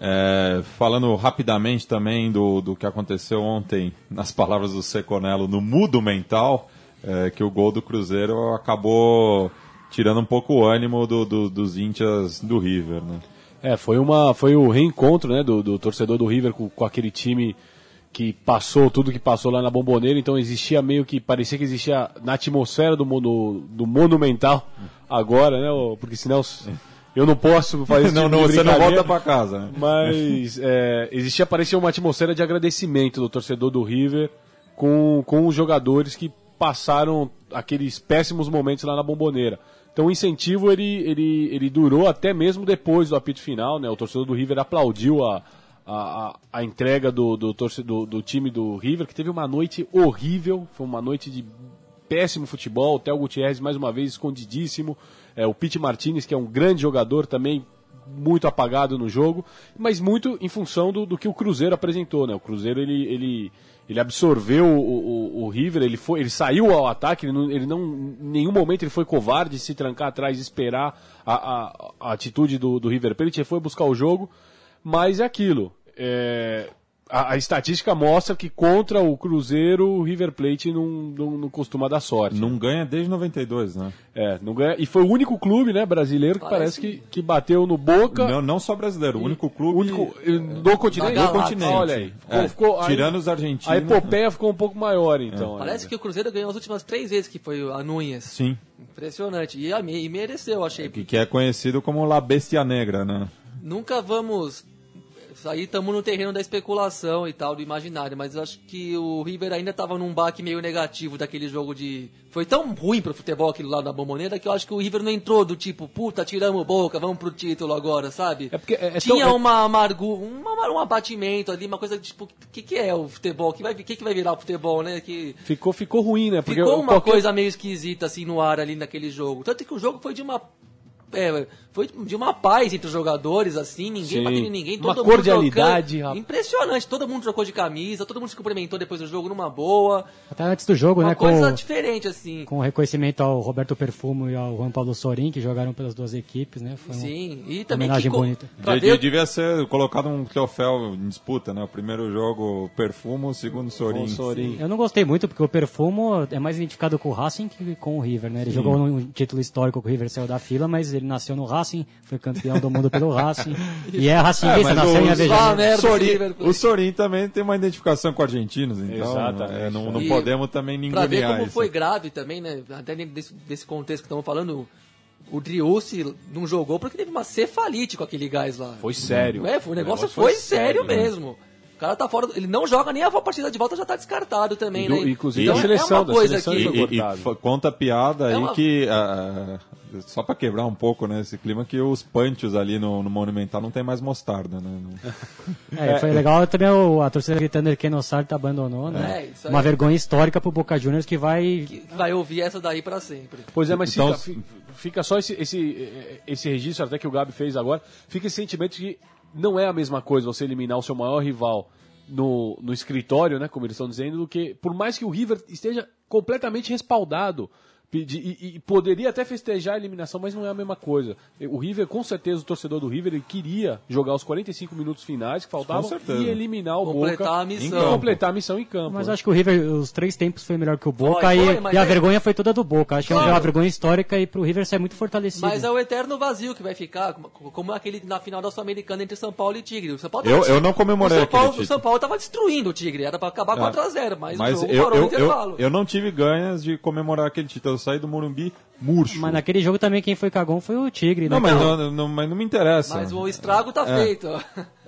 É, falando rapidamente também do, do que aconteceu ontem, nas palavras do Seconello, no mudo mental, é, que o gol do Cruzeiro acabou tirando um pouco o ânimo do, do, dos índias do River, né? É, foi, uma, foi o reencontro né, do, do torcedor do River com, com aquele time que passou tudo que passou lá na Bomboneira, então existia meio que, parecia que existia na atmosfera do, do, do monumental agora, né, porque senão eu não posso fazer isso. não, tipo não, você não volta para casa. Né? Mas é, existia, parecia uma atmosfera de agradecimento do torcedor do River com, com os jogadores que passaram aqueles péssimos momentos lá na bomboneira. Então o incentivo ele, ele, ele durou até mesmo depois do apito final, né? O torcedor do River aplaudiu a, a, a entrega do, do, do, do time do River, que teve uma noite horrível, foi uma noite de péssimo futebol. O Theo Gutierrez, mais uma vez, escondidíssimo. É, o Pete Martinez, que é um grande jogador também, muito apagado no jogo, mas muito em função do, do que o Cruzeiro apresentou. Né? O Cruzeiro ele, ele, ele absorveu o, o, o River, ele, foi, ele saiu ao ataque, ele não, ele não, em nenhum momento ele foi covarde de se trancar atrás esperar a, a, a atitude do, do River Plate, ele foi buscar o jogo, mas é aquilo. É, a, a, estatística mostra que contra o Cruzeiro o River Plate não, não, não, costuma dar sorte. Não ganha desde 92, né? É, não ganha. E foi o único clube, né, brasileiro que parece, parece que, que bateu no Boca. Não, não só brasileiro, o único clube. Único, do continente. Do continente. Olha aí. É, ficou, tirando aí, os argentinos. A epopeia ficou um pouco maior, então. É. Parece que o Cruzeiro ganhou as últimas três vezes que foi a Núñez. Sim. Impressionante. E, e mereceu, achei. Que, que é conhecido como La Bestia Negra, né? Nunca vamos aí estamos no terreno da especulação e tal, do imaginário, mas eu acho que o River ainda estava num baque meio negativo daquele jogo de. Foi tão ruim pro futebol aquilo lá da Bomboneira que eu acho que o River não entrou do tipo, puta, tiramos boca, vamos pro título agora, sabe? É porque é, é Tinha tão... uma amargura, um abatimento ali, uma coisa tipo, o que, que é o futebol? O que vai, que, que vai virar o futebol, né? Que... Ficou, ficou ruim, né? Porque ficou uma qualquer... coisa meio esquisita assim no ar ali naquele jogo. Tanto que o jogo foi de uma é, foi de uma paz entre os jogadores, assim, ninguém Sim. batendo em ninguém, Uma todo mundo cordialidade, rapaz. Impressionante, todo mundo trocou de camisa, todo mundo se cumprimentou depois do jogo numa boa. Até antes do jogo, Uma né? coisa Com, diferente, assim. com reconhecimento ao Roberto Perfumo e ao Juan Paulo Sorin, que jogaram pelas duas equipes, né? Foi Sim, e também homenagem que bonita. De- ver- de- devia ser colocado um troféu em disputa, né? O primeiro jogo Perfumo, o segundo Sorin. Sorin. Eu não gostei muito, porque o Perfumo é mais identificado com o Racing que com o River, né? Ele jogou um título histórico com o River saiu da fila, mas ele nasceu no Racing, foi campeão do mundo pelo Racing. e é racinguista, mas nasceu o- em Ah, Avejaneda. merda, Sorin- o Sorin também tem uma identificação com argentinos, então é, não, não E podemos também Pra ver ninguém como foi grave também, né? Até dentro desse, desse contexto que estamos falando, o Driussi não jogou porque teve uma cefalite com aquele gás lá. Foi sério. É, foi, o negócio negócio foi, foi sério, sério, né? mesmo. O cara tá fora, ele não joga nem a partida de volta, já tá descartado também, E do- né? inclusive Então, a seleção, é uma da coisa seleção que... foi E, e- fa- conta a piada É aí uma- que, ah, só pra quebrar um pouco né, esse clima, que os punches ali no, no Monumental não tem mais mostarda, né? Não- É, foi legal também o- a torcida gritando que Sarta abandonou, né? É, isso aí. Uma vergonha histórica pro Boca Juniors que vai que vai ouvir essa daí pra sempre. Pois é, mas Então, fica, fi- fica só esse, esse, esse registro até que o Gabi fez agora. Fica esse sentimento de que não é a mesma coisa você eliminar o seu maior rival no, no escritório, né, como eles estão dizendo, do que por mais que o River esteja completamente respaldado. Pedi- E, e poderia até festejar a eliminação, mas não é a mesma coisa. O River, com certeza, o torcedor do River ele queria jogar os 45 minutos finais que faltavam e eliminar o Completar Boca a missão. e completar a missão em campo. Mas né? acho que o River, os três tempos foi melhor que o Boca Foi, e, foi, e a é- vergonha foi toda do Boca. Acho que é Claro. uma vergonha histórica e pro River sai muito fortalecido. Mas é o eterno vazio que vai ficar, como, aquele na final da Sul-Americana entre São Paulo e Tigre. O São Paulo Eu- tava- eu não comemorei o São Paulo. O São Paulo tava destruindo o Tigre, era pra acabar 4x0, mas, Mas o jogo eu, parou eu, no intervalo. eu, eu não tive ganhas de comemorar aquele título. Saí do Morumbi murcho. Mas naquele jogo também quem foi cagão foi o Tigre, né? Não, mas não, não- mas não me interessa. Mas o estrago tá É. feito.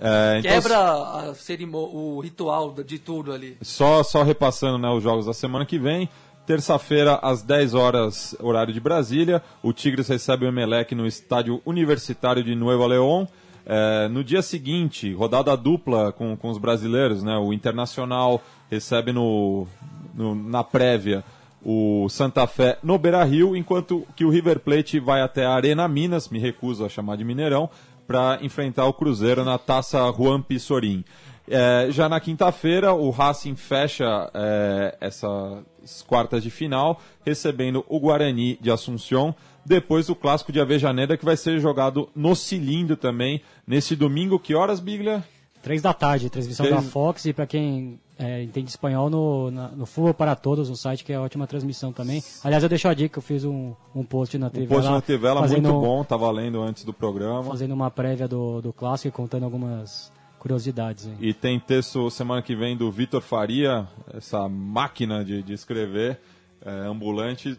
É, então, Quebra a cerimô- o ritual de tudo ali. Só, só repassando né, os jogos da semana que vem. Terça-feira, às 10 horas, horário de Brasília, o Tigres recebe o Emelec no estádio universitário de Nuevo León. É, no dia seguinte, rodada dupla com, com os brasileiros, né? O Internacional recebe no, no- na prévia o Santa Fé no Beira Rio, enquanto que o River Plate vai até a Arena Minas, me recuso a chamar de Mineirão, para enfrentar o Cruzeiro na taça Juan Pissorim. É, já na quinta-feira, o Racing fecha é, essas quartas de final, recebendo o Guarani de Assunção. Depois o clássico de Avejaneda, que vai ser jogado no cilindro também, nesse domingo. Que horas, Biglia? Três da tarde, transmissão Três- da Fox e pra quem é, entende espanhol no, na- no Futebol para Todos, um site que é ótima transmissão também. Aliás, eu deixo a dica, eu fiz um, um post na TV O post lá, na Tivela, fazendo, muito bom, tava lendo antes do programa. fazendo uma prévia do, do clássico e contando algumas curiosidades. hein. E tem texto semana que vem do Vitor Faria, essa máquina de, de escrever é, ambulante,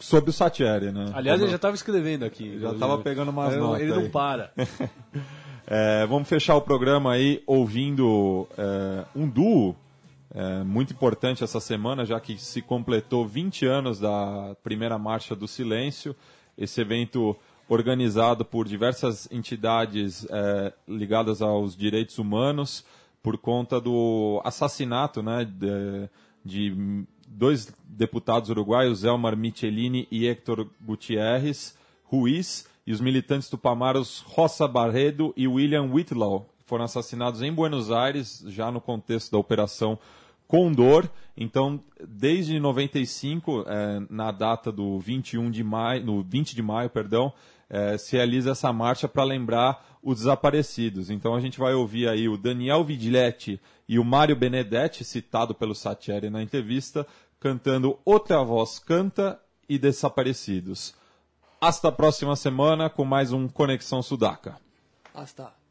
sobre o Satieri, né? Aliás, Como- ele já estava escrevendo aqui. Já tava pegando umas Ele- notas Ele aí. não para. É, vamos fechar o programa aí ouvindo é, um duo é, muito importante essa semana, já que se completou 20 anos da primeira Marcha do Silêncio. Esse evento organizado por diversas entidades é, ligadas aos direitos humanos por conta do assassinato né, de, de dois deputados uruguaios, Elmar Michelini e Héctor Gutierrez Ruiz, e os militantes tupamaros Rosa Barredo e William Whitlaw foram assassinados em Buenos Aires, já no contexto da Operação Condor. Então, desde 95, eh, na data do 21 de maio, no 20 de maio, perdão, eh, se realiza essa marcha para lembrar os desaparecidos. Então a gente vai ouvir aí o Daniel Vigiletti e o Mário Benedetti, citado pelo Satieri na entrevista, cantando Outra Voz Canta e Desaparecidos. Hasta a próxima semana com mais um Conexão Sudaca. Hasta.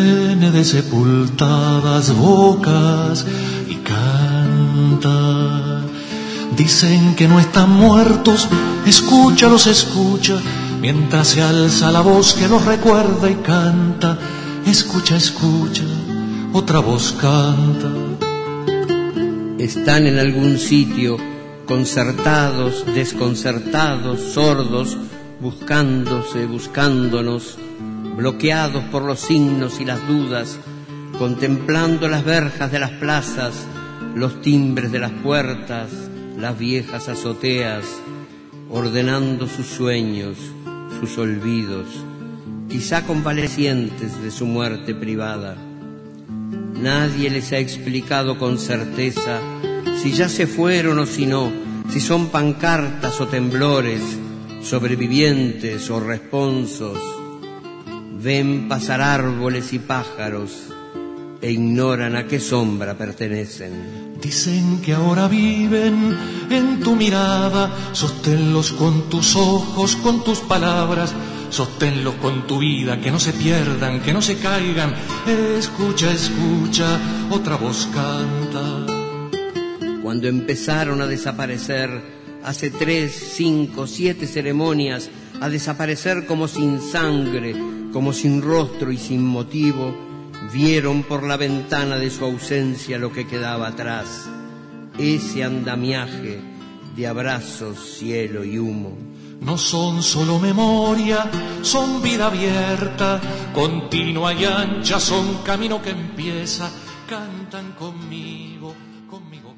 Viene de sepultadas bocas y canta. Dicen que no están muertos, escúchalos, escucha, mientras se alza la voz que los recuerda y canta. Escucha, escucha, otra voz canta. Están en algún sitio, concertados, desconcertados, sordos, buscándose, buscándonos, bloqueados por los signos y las dudas, contemplando las verjas de las plazas, los timbres de las puertas, las viejas azoteas, ordenando sus sueños, sus olvidos, quizá convalecientes de su muerte privada. Nadie les ha explicado con certeza si ya se fueron o si no, si son pancartas o temblores, sobrevivientes o responsos. Ven pasar árboles y pájaros e ignoran a qué sombra pertenecen. Dicen que ahora viven en tu mirada, sosténlos con tus ojos, con tus palabras, sosténlos con tu vida, que no se pierdan, que no se caigan. Escucha, escucha, otra voz canta. Cuando empezaron a desaparecer, hace tres, cinco, siete ceremonias, a desaparecer como sin sangre, como sin rostro y sin motivo, vieron por la ventana de su ausencia lo que quedaba atrás, ese andamiaje de abrazos, cielo y humo. No son solo memoria, son vida abierta, continua y ancha, son camino que empieza, cantan conmigo, conmigo.